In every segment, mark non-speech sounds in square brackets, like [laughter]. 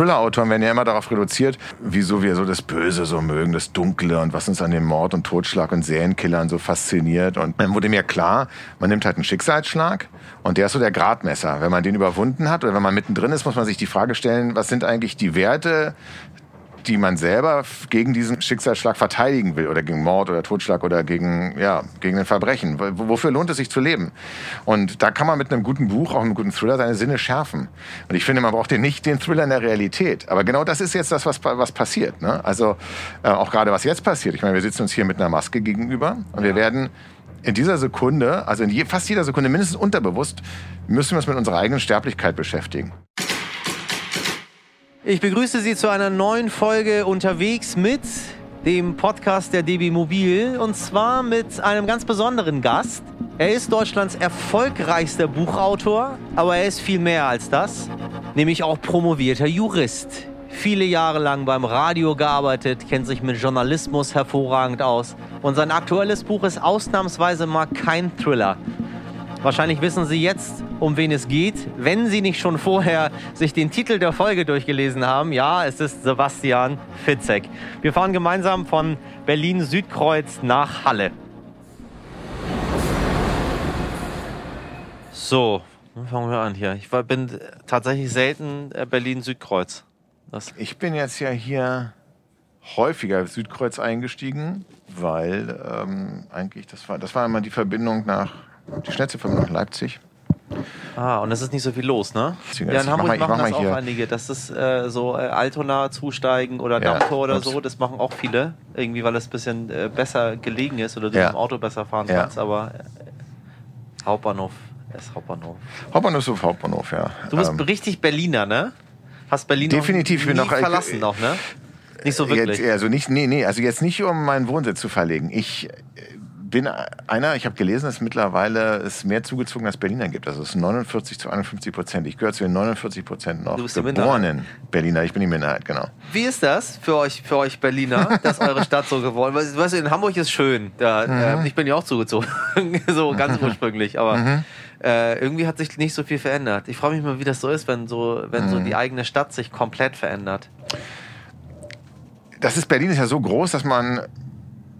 Thriller-Autoren werden ja immer darauf reduziert, wieso wir so das Böse so mögen, das Dunkle und was uns an dem Mord und Totschlag und Serienkillern so fasziniert. Und dann wurde mir klar, man nimmt halt einen Schicksalsschlag und der ist so der Gradmesser. Wenn man den überwunden hat oder wenn man mittendrin ist, muss man sich die Frage stellen, was sind eigentlich die Werte, die man selber gegen diesen Schicksalsschlag verteidigen will oder gegen Mord oder Totschlag oder gegen, ja, gegen ein Verbrechen. Wofür lohnt es sich zu leben? Und da kann man mit einem guten Buch, auch einem guten Thriller, seine Sinne schärfen. Und ich finde, man braucht den nicht den Thriller in der Realität. Aber genau das ist jetzt das, was, was passiert. Ne? Also äh, auch gerade was jetzt passiert. Ich meine, wir sitzen uns hier mit einer Maske gegenüber und wir werden in dieser Sekunde, also in je, fast jeder Sekunde, mindestens unterbewusst, müssen wir uns mit unserer eigenen Sterblichkeit beschäftigen. Ich begrüße Sie zu einer neuen Folge unterwegs mit dem Podcast der DB Mobil und zwar mit einem ganz besonderen Gast. Er ist Deutschlands erfolgreichster Buchautor, aber er ist viel mehr als das, nämlich auch promovierter Jurist. Viele Jahre lang beim Radio gearbeitet, kennt sich mit Journalismus hervorragend aus und sein aktuelles Buch ist ausnahmsweise mal kein Thriller, Wahrscheinlich wissen Sie jetzt, um wen es geht, wenn Sie nicht schon vorher sich den Titel der Folge durchgelesen haben. Ja, es ist Sebastian Fitzek. Wir fahren gemeinsam von Berlin Südkreuz nach Halle. So, fangen wir an hier. Ich war, bin tatsächlich selten äh, Berlin Südkreuz. Ich bin jetzt ja hier häufiger Südkreuz eingestiegen, weil ähm, eigentlich das war das war immer die Verbindung nach die schnellste Verbindung nach Leipzig. Ah, und es ist nicht so viel los, ne? Ja, in Hamburg mal, machen das auch einige. Das ist äh, so äh, Altona zusteigen oder ja, Dammtor oder so. Das machen auch viele. Irgendwie, weil es ein bisschen äh, besser gelegen ist oder du ja. im Auto besser fahren ja. kannst. Aber äh, Hauptbahnhof ist Hauptbahnhof. Hauptbahnhof ist Hauptbahnhof, ja. Du bist ähm, richtig Berliner, ne? Hast Berlin definitiv noch, nie noch verlassen noch, ne? Nicht so wirklich. Jetzt, also nicht, nee, nee, also jetzt nicht um meinen Wohnsitz zu verlegen. Ich bin einer, ich habe gelesen, dass mittlerweile es mehr zugezogen als Berliner gibt. Also es ist 49 zu 51 Prozent. Ich gehöre zu den 49 Prozent noch geborenen Berliner. Ich bin die Minderheit, genau. Wie ist das für euch, für euch Berliner, [laughs] dass eure Stadt so geworden ist? Weißt du, in Hamburg ist schön. Da, mhm. äh, ich bin ja auch zugezogen, [laughs] so ganz ursprünglich. Aber mhm. äh, irgendwie hat sich nicht so viel verändert. Ich frage mich mal, wie das so ist, wenn so, wenn mhm. so die eigene Stadt sich komplett verändert. Das ist Berlin ist ja so groß, dass man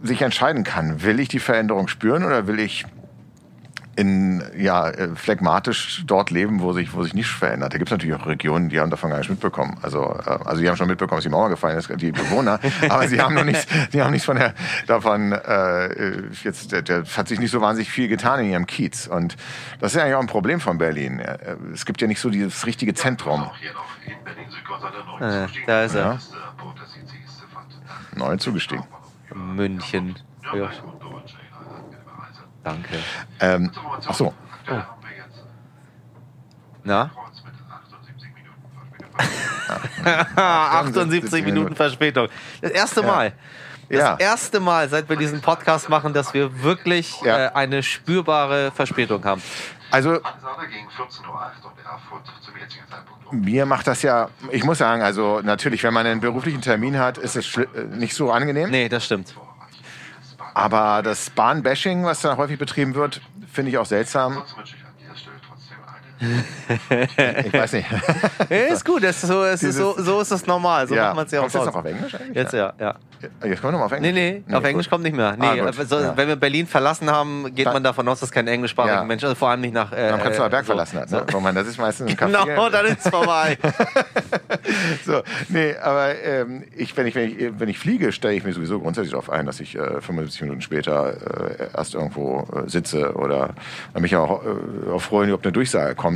sich entscheiden kann, will ich die Veränderung spüren oder will ich in, ja, äh, phlegmatisch dort leben, wo sich, wo sich nichts verändert. Da gibt es natürlich auch Regionen, die haben davon gar nicht mitbekommen. Also, äh, also die haben schon mitbekommen, dass die Mauer gefallen ist, die Bewohner, [laughs] aber sie haben noch nichts, die haben nichts von der, davon, äh, jetzt, der, der hat sich nicht so wahnsinnig viel getan in ihrem Kiez. Und das ist ja eigentlich auch ein Problem von Berlin. Äh, es gibt ja nicht so dieses richtige Zentrum. Äh, da ist er. Ja. Neu zugestiegen. München. Ja. Danke. Ähm, ach so. Oh. Na? 78 [laughs] Minuten Verspätung. Das erste Mal. Das ja. erste Mal, seit wir diesen Podcast machen, dass wir wirklich ja. äh, eine spürbare Verspätung haben. Also mir macht das ja, ich muss sagen, also natürlich, wenn man einen beruflichen Termin hat, ist es äh, nicht so angenehm. Nee, das stimmt. Aber das Bahnbashing, was da häufig betrieben wird, finde ich auch seltsam. Ich weiß nicht. [laughs] ist gut, ist so, ist so, so ist das normal. So ja. macht man es ja auch. Kommt jetzt noch auf Englisch eigentlich? Jetzt ja, ja. Jetzt kommen wir nochmal auf Englisch? Nee, nee, nee auf Englisch kommt nicht mehr. Nee, ah, also, ja. Wenn wir Berlin verlassen haben, geht man davon aus, dass kein englischsprachiger ja. Mensch, also vor allem nicht nach... Äh, Am Prenzlauer Berg so. verlassen hat, ne? So. das ist meistens ein [laughs] Café. Genau, dann ist es vorbei. [laughs] so, nee, aber ähm, ich, wenn, ich, wenn, ich, wenn ich fliege, stelle ich mir sowieso grundsätzlich darauf ein, dass ich äh, 75 Minuten später äh, erst irgendwo äh, sitze oder mich auch, äh, auch freuen, ob eine Durchsage kommt.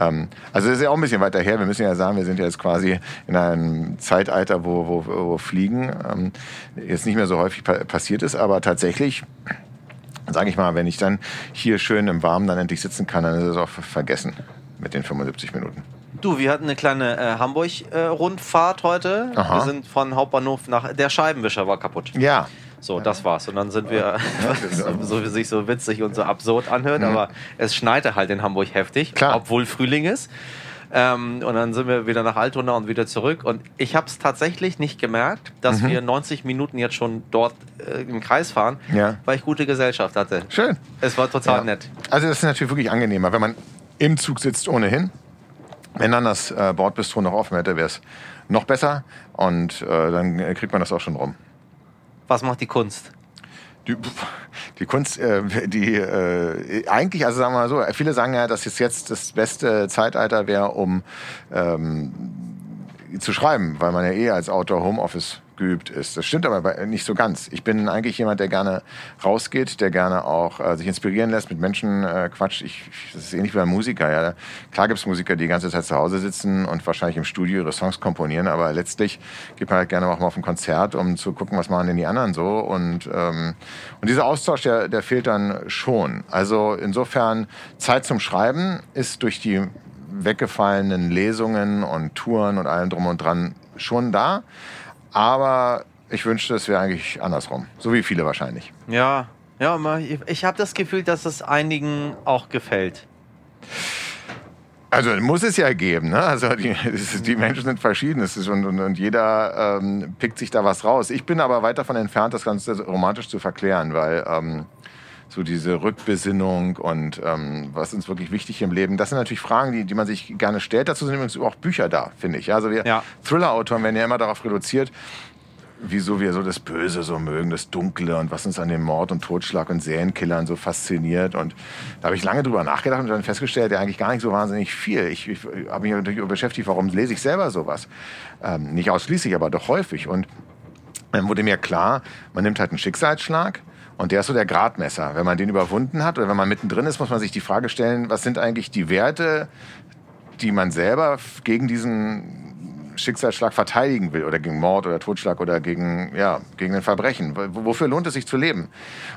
Ähm, also das ist ja auch ein bisschen weiter her. Wir müssen ja sagen, wir sind ja jetzt quasi in einem Zeitalter, wo, wo, wo Fliegen ähm, jetzt nicht mehr so häufig pa passiert ist, aber tatsächlich sage ich mal, wenn ich dann hier schön im Warmen dann endlich sitzen kann, dann ist es auch vergessen mit den 75 Minuten. Du, wir hatten eine kleine äh, Hamburg-Rundfahrt äh, heute. Aha. Wir sind von Hauptbahnhof nach. Der Scheibenwischer war kaputt. Ja. So, das war's. Und dann sind wir, ja, [laughs] so wie sich so witzig und so absurd anhört, aber es schneite halt in Hamburg heftig, Klar. obwohl Frühling ist. Ähm, und dann sind wir wieder nach Altona und wieder zurück. Und ich habe es tatsächlich nicht gemerkt, dass mhm. wir 90 Minuten jetzt schon dort äh, im Kreis fahren, ja. weil ich gute Gesellschaft hatte. Schön. Es war total ja. nett. Also das ist natürlich wirklich angenehmer, wenn man im Zug sitzt ohnehin Wenn dann das äh, Bordbistro noch offen hätte, wäre es noch besser und äh, dann kriegt man das auch schon rum. Was macht die Kunst? Die, die Kunst, äh, die äh, eigentlich, also sagen wir mal so, viele sagen ja, dass es jetzt das beste Zeitalter wäre, um ähm, zu schreiben, weil man ja eh als Autor Homeoffice geübt ist. Das stimmt aber nicht so ganz. Ich bin eigentlich jemand, der gerne rausgeht, der gerne auch äh, sich inspirieren lässt, mit Menschen äh, quatscht. Ich, das ist ähnlich wie bei Musiker. Ja. Klar gibt es Musiker, die die ganze Zeit zu Hause sitzen und wahrscheinlich im Studio ihre Songs komponieren, aber letztlich geht man halt gerne auch mal auf ein Konzert, um zu gucken, was machen denn die anderen so. Und, ähm, und dieser Austausch, der, der fehlt dann schon. Also insofern, Zeit zum Schreiben ist durch die weggefallenen Lesungen und Touren und allem drum und dran schon da. Aber ich wünschte, es wäre eigentlich andersrum. So wie viele wahrscheinlich. Ja, ja, ich habe das Gefühl, dass es einigen auch gefällt. Also muss es ja geben, ne? Also die, die Menschen sind verschieden und, und, und jeder ähm, pickt sich da was raus. Ich bin aber weit davon entfernt, das Ganze romantisch zu verklären, weil ähm, so diese Rückbesinnung und ähm, was uns wirklich wichtig im Leben, das sind natürlich Fragen, die, die man sich gerne stellt. Dazu sind übrigens auch Bücher da, finde ich. Also wir ja. Thriller-Autoren werden ja immer darauf reduziert, wieso wir so das Böse so mögen, das Dunkle und was uns an dem Mord und Totschlag und Serienkillern so fasziniert. Und da habe ich lange drüber nachgedacht und dann festgestellt, ja eigentlich gar nicht so wahnsinnig viel. Ich, ich habe mich natürlich beschäftigt, warum lese ich selber sowas? Ähm, nicht ausschließlich, aber doch häufig. Und dann wurde mir klar, man nimmt halt einen Schicksalsschlag und der ist so der Gradmesser. Wenn man den überwunden hat oder wenn man mittendrin ist, muss man sich die Frage stellen, was sind eigentlich die Werte, die man selber gegen diesen Schicksalsschlag verteidigen will oder gegen Mord oder Totschlag oder gegen, ja, gegen ein Verbrechen. Wofür lohnt es sich zu leben?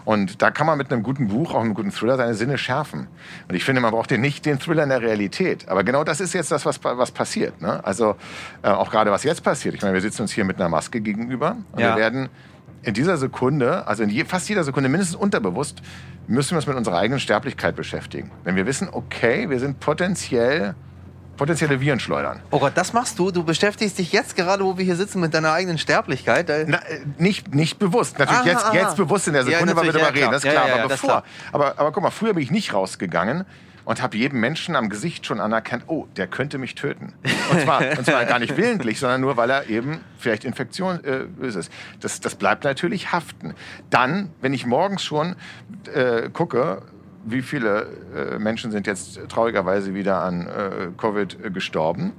Und da kann man mit einem guten Buch, auch einem guten Thriller, seine Sinne schärfen. Und ich finde, man braucht den nicht den Thriller in der Realität. Aber genau das ist jetzt das, was, was passiert. Ne? Also äh, auch gerade was jetzt passiert. Ich meine, wir sitzen uns hier mit einer Maske gegenüber und ja. wir werden in dieser Sekunde, also in je, fast jeder Sekunde, mindestens unterbewusst, müssen wir uns mit unserer eigenen Sterblichkeit beschäftigen. Wenn wir wissen, okay, wir sind potenziell potenzielle Viren schleudern. Oh Gott, das machst du? Du beschäftigst dich jetzt gerade, wo wir hier sitzen, mit deiner eigenen Sterblichkeit? Na, äh, nicht, nicht bewusst. Natürlich aha, jetzt, aha. jetzt bewusst in der Sekunde, ja, weil wir darüber ja, reden, das ist klar. Ja, aber bevor. Aber, aber guck mal, früher bin ich nicht rausgegangen und habe jedem Menschen am Gesicht schon anerkannt, oh, der könnte mich töten. Und zwar, [laughs] und zwar gar nicht willentlich, sondern nur, weil er eben vielleicht Infektion äh, ist. Das, das bleibt natürlich haften. Dann, wenn ich morgens schon äh, gucke, wie viele äh, Menschen sind jetzt traurigerweise wieder an äh, Covid gestorben,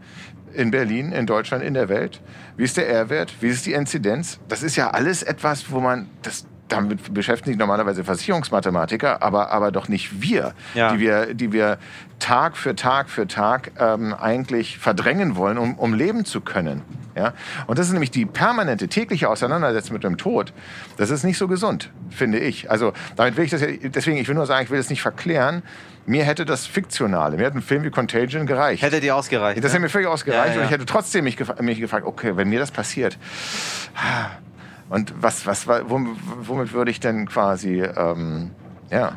in Berlin, in Deutschland, in der Welt. Wie ist der R-Wert? Wie ist die Inzidenz? Das ist ja alles etwas, wo man, das, damit beschäftigen sich normalerweise Versicherungsmathematiker, aber, aber doch nicht wir, ja. die wir, die wir Tag für Tag für Tag ähm, eigentlich verdrängen wollen, um, um leben zu können. Ja? Und das ist nämlich die permanente tägliche Auseinandersetzung mit dem Tod. Das ist nicht so gesund, finde ich. Also damit will ich das ja, deswegen, ich will nur sagen, ich will das nicht verklären. Mir hätte das Fiktionale, mir hätte ein Film wie Contagion gereicht. Hätte dir ausgereicht. Das ne? hätte mir völlig ausgereicht ja, ja. und ich hätte trotzdem mich, gef mich gefragt, okay, wenn mir das passiert, und was, was, womit würde ich denn quasi, ähm, ja,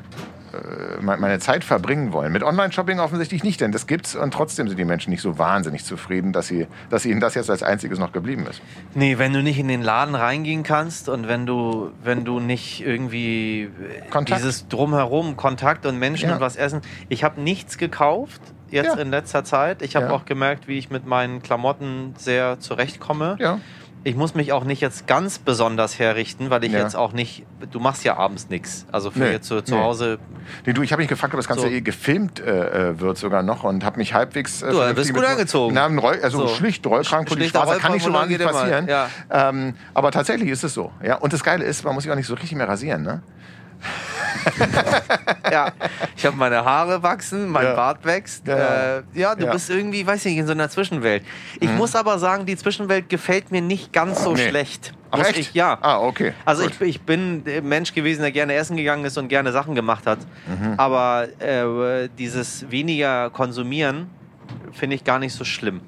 äh, meine Zeit verbringen wollen. Mit Online-Shopping offensichtlich nicht, denn das gibt's und trotzdem sind die Menschen nicht so wahnsinnig zufrieden, dass, sie, dass ihnen das jetzt als einziges noch geblieben ist. Nee, wenn du nicht in den Laden reingehen kannst und wenn du, wenn du nicht irgendwie Kontakt. dieses Drumherum, Kontakt und Menschen ja. und was essen. Ich habe nichts gekauft jetzt ja. in letzter Zeit. Ich habe ja. auch gemerkt, wie ich mit meinen Klamotten sehr zurechtkomme. Ja ich muss mich auch nicht jetzt ganz besonders herrichten, weil ich ja. jetzt auch nicht, du machst ja abends nichts. Also für nee, jetzt zu, zu nee. Hause. Nee, du, ich habe mich gefragt, ob das Ganze so. eh gefilmt äh, äh, wird sogar noch und habe mich halbwegs. Äh, du bist gut angezogen. Na, Roll, also so. schlicht Rollkragen, schlicht Straße, kann nicht so wahnsinnig passieren. Ja. Ähm, aber tatsächlich ist es so. Ja? Und das Geile ist, man muss sich auch nicht so richtig mehr rasieren. Ne? [laughs] ja, ich habe meine Haare wachsen, mein ja. Bart wächst. Ja, äh, ja du ja. bist irgendwie, weiß ich nicht, in so einer Zwischenwelt. Ich mhm. muss aber sagen, die Zwischenwelt gefällt mir nicht ganz so nee. schlecht. Ach, echt? Ich, ja. Ah, okay. Also ich, ich, bin Mensch gewesen, der gerne essen gegangen ist und gerne Sachen gemacht hat. Mhm. Aber äh, dieses weniger konsumieren finde ich gar nicht so schlimm.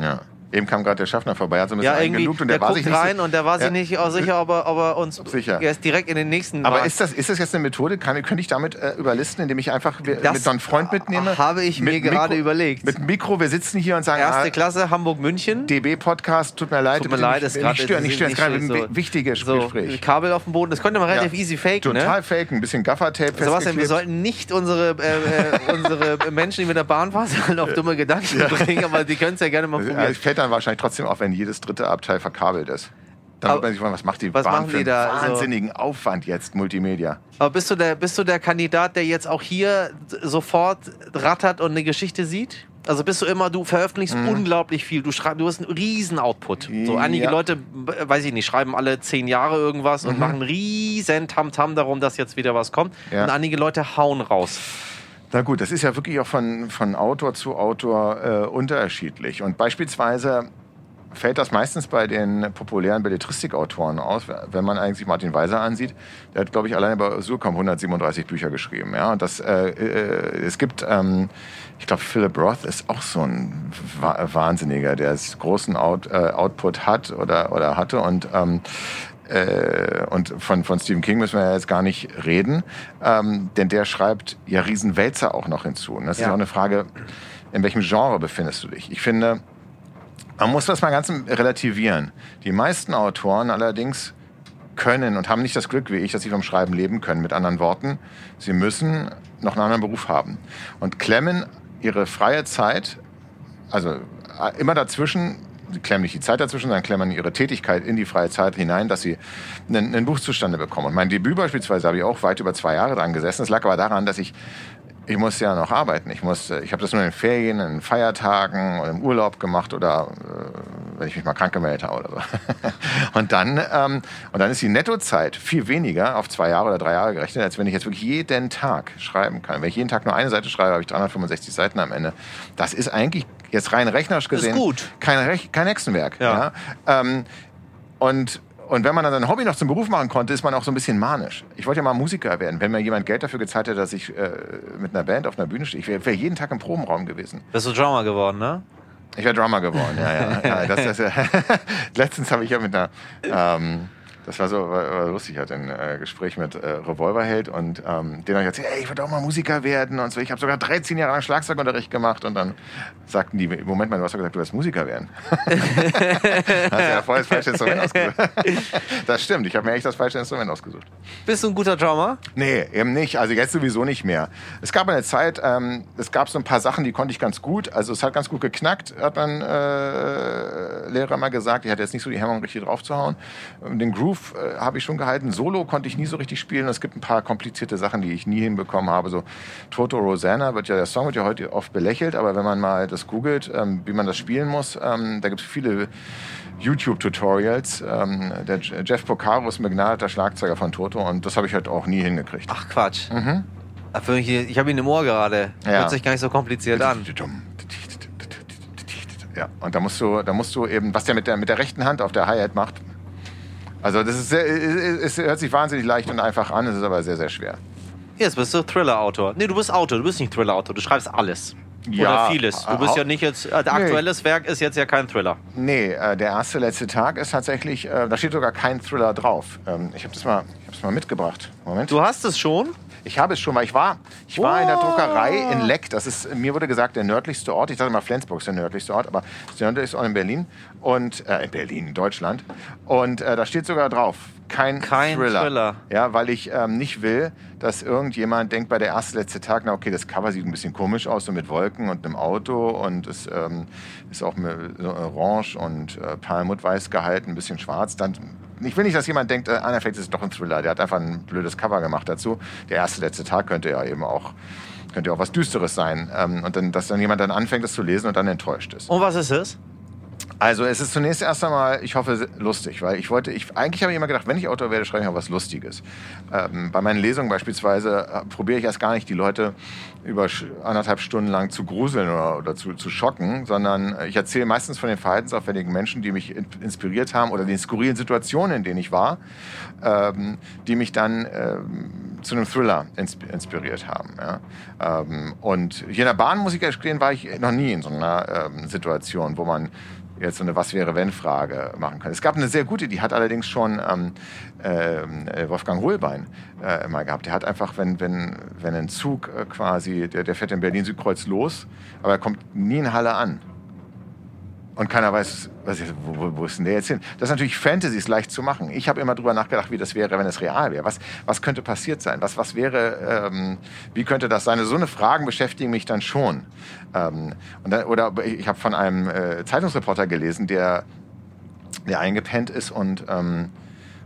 Ja. Eben kam gerade der Schaffner vorbei, hat so ein bisschen Ja, eingelugt und der, der, war sich nicht rein und der war sich nicht auch sicher, ob er, ob er uns Sicher. erst direkt in den nächsten Aber ist das, ist das jetzt eine Methode? Kann, könnte ich damit äh, überlisten, indem ich einfach Das mit so einem Freund mitnehme? habe ich mir gerade überlegt. Mit Mikro, wir sitzen hier und sagen, Erste ah, Klasse, Hamburg-München. DB-Podcast, tut mir leid. Tut mir leid, nicht, ist gerade nicht stören, nicht stören, gerade ein so- wi- wichtiges so, Gespräch. Kabel auf dem Boden, das könnte man relativ Ja. easy faken, Total ne? fake, ein bisschen Gaffertape Sebastian, wir sollten nicht unsere, äh, äh, [laughs] unsere Menschen, die mit der Bahn fahren, [laughs] auf dumme Gedanken bringen, aber die können es ja gerne mal Ja, probieren. Dann wahrscheinlich trotzdem auf, wenn jedes dritte Abteil verkabelt ist. Dann wird man sich fragen, was macht die was Bahn machen die einen da? Also- wahnsinnigen Aufwand jetzt, Multimedia? Aber bist du, der, bist du der Kandidat, der jetzt auch hier sofort rattert und eine Geschichte sieht? Also bist du immer, du veröffentlichst unglaublich viel, du schreibst, du hast einen riesen Output. So einige Ja. Leute, weiß ich nicht, schreiben alle zehn Jahre irgendwas und machen riesen Tamtam darum, dass jetzt wieder was kommt. Ja. Und einige Leute hauen raus. Na gut, das ist ja wirklich auch von, von Autor zu Autor äh, unterschiedlich. Und beispielsweise fällt das meistens bei den populären Belletristikautoren aus, wenn man eigentlich Martin Weiser ansieht. Der hat, glaube ich, alleine bei Surkamp 137 Bücher geschrieben. Ja? Und das, äh, äh, es gibt, ähm, ich glaube, Philip Roth ist auch so ein Wa- Wahnsinniger, der großen Out, äh, Output hat oder, oder hatte. Und ähm, äh, und von, von Stephen King müssen wir ja jetzt gar nicht reden, ähm, denn der schreibt ja Riesenwälzer auch noch hinzu. Und das ist Ja. auch eine Frage, in welchem Genre befindest du dich? Ich finde, man muss das mal ganz relativieren. Die meisten Autoren allerdings können und haben nicht das Glück wie ich, dass sie vom Schreiben leben können. Mit anderen Worten, sie müssen noch einen anderen Beruf haben und klemmen ihre freie Zeit, also äh, immer dazwischen, klemmen nicht die Zeit dazwischen, sondern klemmen ihre Tätigkeit in die freie Zeit hinein, dass sie einen, einen Buch zustande bekommen. Und mein Debüt beispielsweise habe ich auch weit über zwei Jahre dran gesessen. Es lag aber daran, dass ich ich musste ja noch arbeiten. Ich musste, ich habe das nur in Ferien, in Feiertagen oder im Urlaub gemacht oder äh, wenn ich mich mal krank gemeldet habe oder so. [laughs] und dann ähm, und dann ist die Nettozeit viel weniger auf zwei Jahre oder drei Jahre gerechnet, als wenn ich jetzt wirklich jeden Tag schreiben kann. Wenn ich jeden Tag nur eine Seite schreibe, habe ich 365 Seiten am Ende. Das ist eigentlich jetzt rein rechnerisch gesehen gut. kein Rech kein Hexenwerk. Ja. Ja? Ähm, und und wenn man dann sein Hobby noch zum Beruf machen konnte, ist man auch so ein bisschen manisch. Ich wollte ja mal Musiker werden. Wenn mir jemand Geld dafür gezahlt hätte, dass ich äh, mit einer Band auf einer Bühne stehe, ich wäre wär jeden Tag im Probenraum gewesen. Bist du Drummer geworden, ne? Ich wäre Drummer geworden, ja, ja. ja [laughs] das, das, [laughs] letztens habe ich ja mit einer, ähm, das war so war, war lustig, ich hatte ein äh, Gespräch mit äh, Revolverheld und ähm, den habe ich erzählt, ey, ich würde auch mal Musiker werden und so. Ich habe sogar 13 Jahre lang Schlagzeugunterricht gemacht und dann sagten die, Moment mal, du hast doch gesagt, du wirst Musiker werden. [laughs] hast ja voll das falsche Instrument ausgesucht. [laughs] das stimmt, ich habe mir echt das falsche Instrument ausgesucht. Bist du ein guter Drummer? Nee, eben nicht. Also jetzt sowieso nicht mehr. Es gab eine Zeit, ähm, es gab so ein paar Sachen, die konnte ich ganz gut. Also es hat ganz gut geknackt, hat mein äh, Lehrer mal gesagt. Ich hatte jetzt nicht so die Hemmung, richtig draufzuhauen. Den Groove äh, habe ich schon gehalten. Solo konnte ich nie so richtig spielen. Es gibt ein paar komplizierte Sachen, die ich nie hinbekommen habe. So Toto Rosanna wird ja, der Song wird ja heute oft belächelt, aber wenn man mal das googelt, ähm, wie man das spielen muss, ähm, da gibt es viele YouTube-Tutorials. Ähm, der Jeff Porcaro ist ein begnadeter Schlagzeuger von Toto und das habe ich halt auch nie hingekriegt. Ach Quatsch. Mich, ich habe ihn im Ohr gerade. Mhm. Ja. Hört sich gar nicht so kompliziert an. Ja, und da musst du, da musst du eben, was der mit der, mit der rechten Hand auf der Hi-Hat macht. Also das ist sehr, es hört sich wahnsinnig leicht und einfach an, es ist aber sehr, sehr schwer. Jetzt bist du Thriller-Autor. Nee, du bist Autor, du bist nicht Thriller-Autor, du schreibst alles. Ja, Oder vieles. Du bist ja nicht jetzt, äh, Nee. aktuelles Werk ist jetzt ja kein Thriller. Nee, äh, der erste letzte Tag ist tatsächlich, äh, da steht sogar kein Thriller drauf. Ähm, ich habe das mal, ich habe mal mitgebracht. Moment. Du hast es schon? Ich habe es schon, weil ich war, ich war in der Oh. Druckerei in Leck. Das ist, mir wurde gesagt, der nördlichste Ort. Ich dachte mal, Flensburg ist der nördlichste Ort, aber es ist der nördlichste Ort in Berlin. Und, äh, in Berlin, in Deutschland. Und äh, da steht sogar drauf, kein, Kein Thriller. Thriller. Ja, weil ich ähm, nicht will, dass irgendjemand denkt bei der erste, letzte Tag, na okay, das Cover sieht ein bisschen komisch aus, so mit Wolken und einem Auto und es ähm, ist auch orange und äh, perlmuttweiß gehalten, ein bisschen schwarz. Dann ich will nicht, dass jemand denkt, äh, na, vielleicht ist doch ein Thriller. Der hat einfach ein blödes Cover gemacht dazu. Der erste, letzte Tag könnte ja eben auch, könnte auch was Düsteres sein. Ähm, und dann, dass dann jemand dann anfängt, das zu lesen und dann enttäuscht ist. Und was ist es? Also es ist zunächst erst einmal, ich hoffe, lustig, weil ich wollte, ich, eigentlich habe ich immer gedacht, wenn ich Autor werde, schreibe ich auch was Lustiges. Ähm, bei meinen Lesungen beispielsweise äh, probiere ich erst gar nicht, die Leute über anderthalb Stunden lang zu gruseln oder, oder zu, zu schocken, sondern äh, ich erzähle meistens von den verhaltensauffälligen Menschen, die mich in, inspiriert haben oder den skurrilen Situationen, in denen ich war, ähm, die mich dann ähm, zu einem Thriller inspiriert haben. Ja. Ähm, und hier in der Bahn, muss ich gestehen, war ich noch nie in so einer ähm, Situation, wo man jetzt so eine Was wäre wenn Frage machen kann. Es gab eine sehr gute, die hat allerdings schon ähm, äh, Wolfgang Hohlbein äh, mal gehabt. Der hat einfach, wenn, wenn, wenn ein Zug äh, quasi, der, der fährt in Berlin-Südkreuz los, aber er kommt nie in Halle an und keiner weiß, was ich, wo, wo ist denn der jetzt hin? Das ist natürlich Fantasy, ist leicht zu machen. Ich habe immer drüber nachgedacht, wie das wäre, wenn es real wäre. Was, was könnte passiert sein? Was, was wäre, ähm, wie könnte das sein? So eine Fragen beschäftigen mich dann schon. Ähm, und dann, oder ich habe von einem äh, Zeitungsreporter gelesen, der, der eingepennt ist und ähm,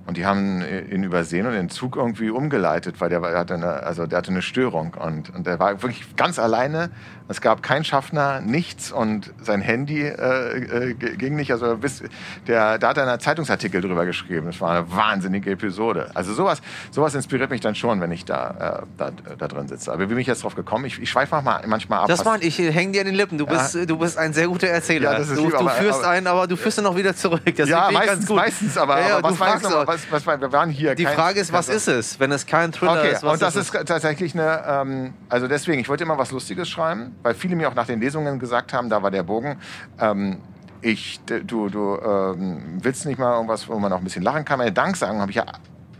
und die haben ihn übersehen und den Zug irgendwie umgeleitet, weil der, der, hatte, eine, also der hatte eine Störung. Und, und der war wirklich ganz alleine. Es gab keinen Schaffner, nichts. Und sein Handy äh, äh, ging nicht. Also bis, der, da hat er einen Zeitungsartikel drüber geschrieben. Das war eine wahnsinnige Episode. Also sowas, sowas inspiriert mich dann schon, wenn ich da, äh, da, da drin sitze. Aber wie bin ich jetzt drauf gekommen? Ich, ich schweife manchmal, manchmal ab. Das meine ich, hänge dir an den Lippen. Du bist, ja. du bist ein sehr guter Erzähler. Ja, das ist du, lieb, du aber, führst aber, einen, aber du führst ihn noch wieder zurück. Das ja, meistens, meistens. Aber, ja, aber was, war noch, was, was, wir waren hier. Die Frage ist, was ist es, wenn es kein Thriller okay, ist? Okay, und das ist, ist tatsächlich eine, ähm, also deswegen, ich wollte immer was Lustiges schreiben, weil viele mir auch nach den Lesungen gesagt haben, da war der Bogen. Ähm, ich, du, du ähm, willst nicht mal irgendwas, wo man auch ein bisschen lachen kann. Meine Danksagen habe ich ja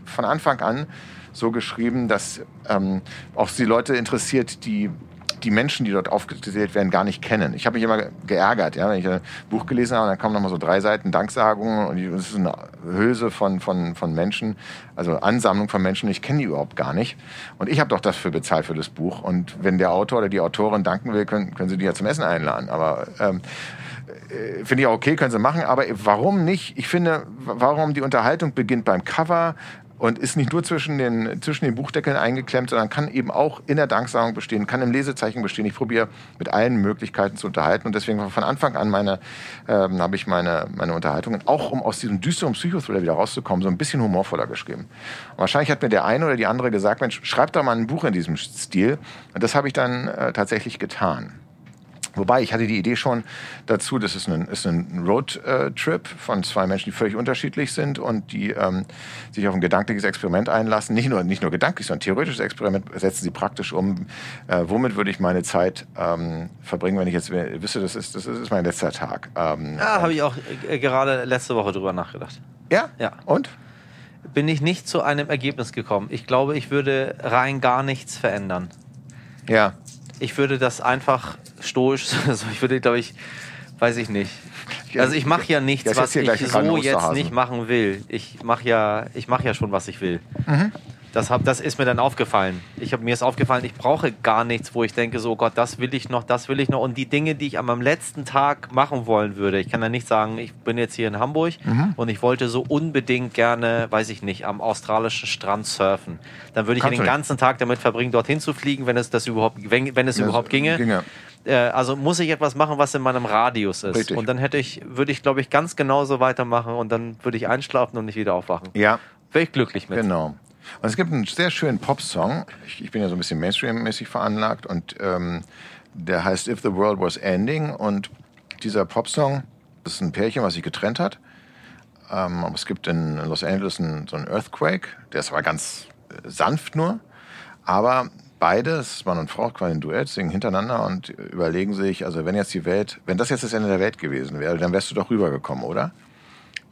von Anfang an so geschrieben, dass ähm, auch die Leute interessiert, die die Menschen, die dort aufgezählt werden, gar nicht kennen. Ich habe mich immer geärgert, ja, wenn ich ein Buch gelesen habe, dann kamen noch mal so drei Seiten Danksagungen und es ist eine Hülse von, von, von Menschen, also Ansammlung von Menschen, ich kenne die überhaupt gar nicht. Und ich habe doch dafür bezahlt für das Buch. Und wenn der Autor oder die Autorin danken will, können, können sie die ja zum Essen einladen. Aber ähm, äh, finde ich auch okay, können sie machen, aber warum nicht? Ich finde, warum die Unterhaltung beginnt beim Cover, und ist nicht nur zwischen den, zwischen den Buchdeckeln eingeklemmt, sondern kann eben auch in der Danksagung bestehen, kann im Lesezeichen bestehen. Ich probiere mit allen Möglichkeiten zu unterhalten und deswegen von Anfang an meine, ähm, habe ich meine, meine Unterhaltungen, auch um aus diesem düsteren Psychothriller wieder rauszukommen, so ein bisschen humorvoller geschrieben. Und wahrscheinlich hat mir der eine oder die andere gesagt, Mensch, schreib doch mal ein Buch in diesem Stil. Und das habe ich dann äh, tatsächlich getan. Wobei, ich hatte die Idee schon dazu, das ist ein, ist ein Roadtrip von zwei Menschen, die völlig unterschiedlich sind und die ähm, sich auf ein gedankliches Experiment einlassen. Nicht nur, nicht nur gedanklich, sondern theoretisches Experiment setzen sie praktisch um. Äh, womit würde ich meine Zeit ähm, verbringen, wenn ich jetzt wüsste, das ist, das ist mein letzter Tag. Ähm, ja, habe ich auch äh, gerade letzte Woche drüber nachgedacht. Ja? Ja. Und? Bin ich nicht zu einem Ergebnis gekommen. Ich glaube, ich würde rein gar nichts verändern. Ja. Ich würde das einfach stoisch. [laughs] Also ich würde, glaube ich, weiß ich nicht. Also ich mache ja nichts, was ich so jetzt nicht machen will. Ich mache ja, ich mache ja schon, was ich will. Mhm. Das, hab, das ist mir dann aufgefallen. Ich hab, mir ist aufgefallen, ich brauche gar nichts, wo ich denke, so oh Gott, das will ich noch, das will ich noch. Und die Dinge, die ich an meinem letzten Tag machen wollen würde, ich kann ja nicht sagen, ich bin jetzt hier in Hamburg mhm. und ich wollte so unbedingt gerne, weiß ich nicht, am australischen Strand surfen. Dann würde ich Kannst den ganzen Tag damit verbringen, dorthin zu fliegen, wenn es das überhaupt, wenn, wenn es überhaupt ginge. ginge. Äh, also muss ich etwas machen, was in meinem Radius ist. Richtig. Und dann hätte ich, würde ich, glaube ich, ganz genauso weitermachen und dann würde ich einschlafen und nicht wieder aufwachen. Ja. Wäre ich glücklich mit. Genau. Und es gibt einen sehr schönen Pop-Song. Ich, ich, bin ja so ein bisschen Mainstream-mäßig veranlagt und ähm, der heißt If the World Was Ending. Und dieser Pop-Song ist ein Pärchen, was sich getrennt hat. Ähm, aber es gibt in Los Angeles einen, so einen Earthquake. Der ist aber ganz äh, sanft nur. Aber beide, das ist Mann und Frau, quasi ein Duett, singen hintereinander und überlegen sich, also wenn jetzt die Welt, wenn das jetzt das Ende der Welt gewesen wäre, dann wärst du doch rübergekommen, oder?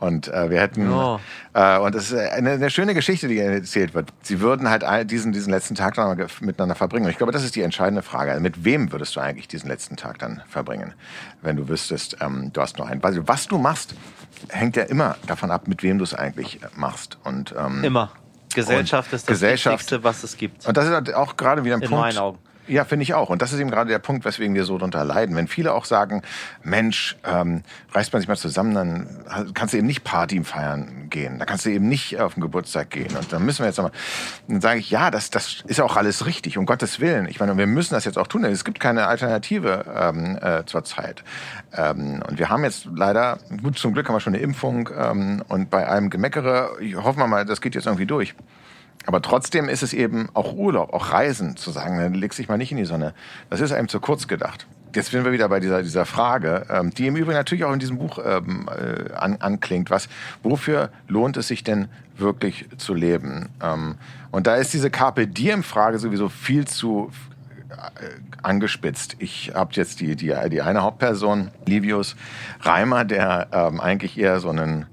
Und äh, wir hätten, oh. äh, und das ist eine, eine, schöne Geschichte, die erzählt wird. Sie würden halt diesen, diesen letzten Tag dann miteinander verbringen. Und ich glaube, das ist die entscheidende Frage. Also mit wem würdest du eigentlich diesen letzten Tag dann verbringen, wenn du wüsstest, ähm, du hast nur einen? Weil was du machst, hängt ja immer davon ab, mit wem du es eigentlich machst. Und, ähm, immer. Gesellschaft ist das Gesellschaft, Wichtigste, was es gibt. Und das ist halt auch gerade wieder ein In Punkt. Ja, finde ich auch. Und das ist eben gerade der Punkt, weswegen wir so darunter leiden. Wenn viele auch sagen, Mensch, ähm, reißt man sich mal zusammen, dann kannst du eben nicht Party feiern gehen. Da kannst du eben nicht auf den Geburtstag gehen. Und dann müssen wir jetzt nochmal, dann sage ich, ja, das, das ist auch alles richtig, um Gottes Willen. Ich meine, wir müssen das jetzt auch tun. Es gibt keine Alternative ähm, äh, zur Zeit. Ähm, und wir haben jetzt leider, gut, zum Glück haben wir schon eine Impfung ähm, und bei einem Gemeckere, ich hoffe mal, das geht jetzt irgendwie durch. Aber trotzdem ist es eben auch Urlaub, auch Reisen, zu sagen, dann legst dich mal nicht in die Sonne. Das ist einem zu kurz gedacht. jetzt sind wir wieder bei dieser, dieser Frage, ähm, die im Übrigen natürlich auch in diesem Buch ähm, äh, an, anklingt. Was, wofür lohnt es sich denn wirklich zu leben? Ähm, und da ist diese Carpe Diem-Frage sowieso viel zu äh, angespitzt. Ich habe jetzt die, die, die eine Hauptperson, Livius Reimer, der ähm, eigentlich eher so einen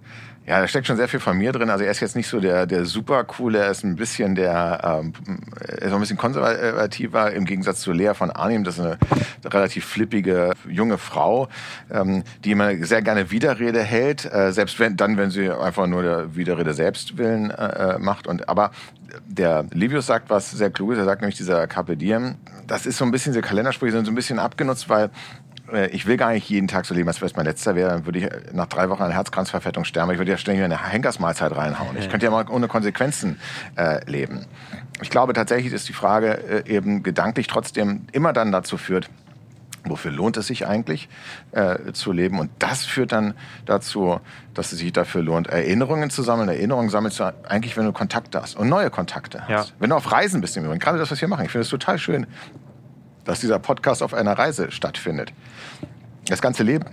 ja, da steckt schon sehr viel von mir drin. Also er ist jetzt nicht so der, der super coole, er ist ein bisschen der, ähm, er ist ein bisschen konservativer im Gegensatz zu Lea von Arnim. Das ist eine relativ flippige junge Frau, ähm, die immer sehr gerne Widerrede hält, äh, selbst wenn dann, wenn sie einfach nur der Widerrede selbst willen äh, äh macht. Und aber der Livius sagt was sehr Kluges. Er sagt nämlich dieser Carpe Diem. Das ist so ein bisschen, diese Kalendersprüche sind so ein bisschen abgenutzt, weil ich will gar nicht jeden Tag so leben, als wenn es mein letzter wäre. Dann würde ich nach drei Wochen an Herzkranzverfettung sterben. Ich würde ja ständig eine Henkersmahlzeit reinhauen. Ich könnte ja mal ohne Konsequenzen äh, leben. Ich glaube tatsächlich, dass die Frage äh, eben gedanklich trotzdem immer dann dazu führt, Wofür lohnt es sich eigentlich äh, zu leben? Und das führt dann dazu, dass es sich dafür lohnt, Erinnerungen zu sammeln. Erinnerungen sammelst du eigentlich, wenn du Kontakte hast und neue Kontakte hast. Ja. Wenn du auf Reisen bist im Übrigen. Gerade das, was wir machen. Ich finde es total schön, dass dieser Podcast auf einer Reise stattfindet. Das ganze Leben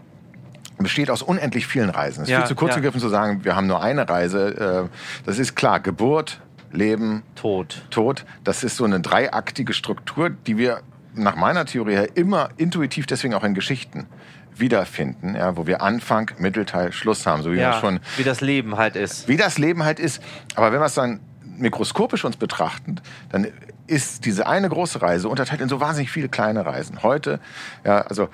besteht aus unendlich vielen Reisen. Es ist ja, viel zu kurz ja. gegriffen zu sagen, wir haben nur eine Reise. Äh, das ist klar, Geburt, Leben, Tod. Tod. Das ist so eine dreiaktige Struktur, die wir nach meiner Theorie her immer intuitiv deswegen auch in Geschichten wiederfinden, ja, wo wir Anfang, Mittelteil, Schluss haben, so wie ja, schon wie das Leben halt ist. Wie das Leben halt ist. Aber wenn wir es dann mikroskopisch uns betrachten, dann ist diese eine große Reise unterteilt in so wahnsinnig viele kleine Reisen. Heute, ja, also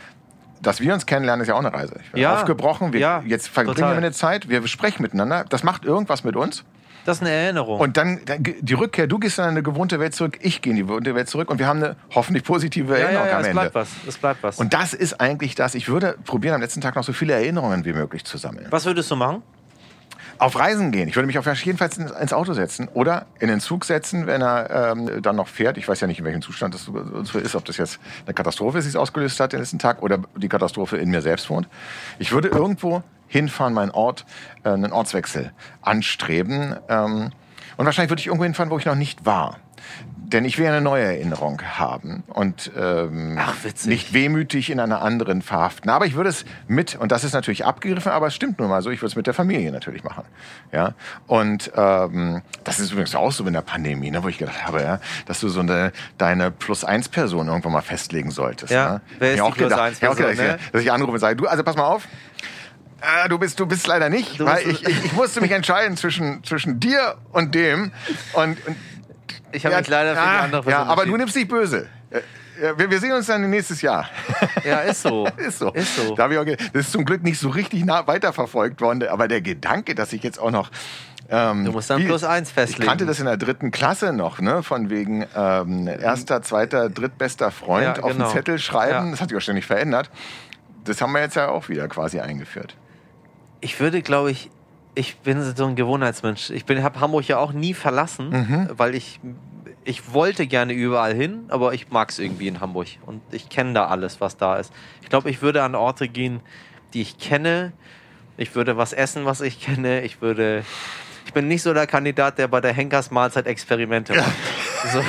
dass wir uns kennenlernen, ist ja auch eine Reise. Ich bin ja, aufgebrochen, wir, ja, jetzt verbringen total. wir eine Zeit, wir sprechen miteinander, das macht irgendwas mit uns. Das ist eine Erinnerung. Und dann, dann die Rückkehr, du gehst in eine gewohnte Welt zurück, ich gehe in die gewohnte Welt zurück und wir haben eine hoffentlich positive Erinnerung ja, ja, ja, am es Ende. Bleibt was. Es bleibt was. Und das ist eigentlich das. Ich würde probieren, am letzten Tag noch so viele Erinnerungen wie möglich zu sammeln. Was würdest du machen? Auf Reisen gehen. Ich würde mich auf jeden Fall ins Auto setzen oder in den Zug setzen, wenn er ähm, dann noch fährt. Ich weiß ja nicht, in welchem Zustand das so ist, ob das jetzt eine Katastrophe ist, die es ausgelöst hat den letzten Tag oder die Katastrophe in mir selbst wohnt. Ich würde irgendwo hinfahren, meinen Ort, äh, einen Ortswechsel anstreben. Ähm, und wahrscheinlich würde ich irgendwo hinfahren, wo ich noch nicht war. Denn ich will eine neue Erinnerung haben und ähm, Ach, nicht wehmütig in einer anderen verhaften. Aber ich würde es mit, und das ist natürlich abgegriffen, aber es stimmt nun mal so, ich würde es mit der Familie natürlich machen. Ja? Und ähm, das ist übrigens auch so in der Pandemie, ne, wo ich gedacht habe, ja, dass du so eine, deine Plus-Eins-Person irgendwann mal festlegen solltest. Ja, ne? wer ist die auch gedacht, auch gedacht, ne? dass ich anrufe und sage, du, also pass mal auf, Ah, du bist, du bist leider nicht, du weil ich, ich, ich, musste mich entscheiden zwischen, zwischen dir und dem. Und, und ich habe mich leider für die andere Ja, aber du nimmst dich böse. Ja, wir, wir, sehen uns dann nächstes Jahr. [laughs] Ja, ist so. [laughs] ist so. Ist so. Da auch, das ist zum Glück nicht so richtig nah weiterverfolgt worden, aber der Gedanke, dass ich jetzt auch noch ähm, du musst dann plus eins festlegen. Ich kannte das in der dritten Klasse noch, ne? Von wegen ähm, erster, zweiter, drittbester Freund ja, genau. auf den genau. Zettel schreiben. Ja. Das hat sich auch ständig verändert. Das haben wir jetzt ja auch wieder quasi eingeführt. Ich würde, glaube ich, ich bin so ein Gewohnheitsmensch. Ich habe Hamburg ja auch nie verlassen, mhm. weil ich ich wollte gerne überall hin, aber ich mag es irgendwie in Hamburg und ich kenne da alles, was da ist. Ich glaube, ich würde an Orte gehen, die ich kenne. Ich würde was essen, was ich kenne. Ich würde. Ich bin nicht so der Kandidat, der bei der Henkers Mahlzeit Experimente macht. [laughs] So.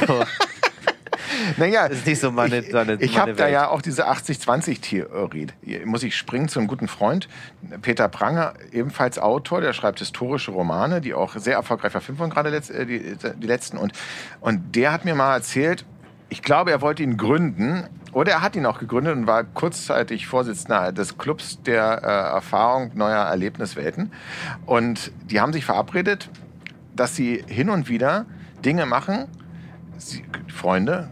[laughs] Naja, das ist nicht so meine, ich, meine, ich habe da ja auch diese 80-20-Theorie. Muss ich springen zu einem guten Freund, Peter Pranger, ebenfalls Autor, der schreibt historische Romane, die auch sehr erfolgreich verfilmt wurden, gerade äh, die, die letzten. Und, und der hat mir mal erzählt, ich glaube, er wollte ihn gründen. Oder er hat ihn auch gegründet und war kurzzeitig Vorsitzender des Clubs der äh, Erfahrung neuer Erlebniswelten. Und die haben sich verabredet, dass sie hin und wieder Dinge machen, sie, Freunde,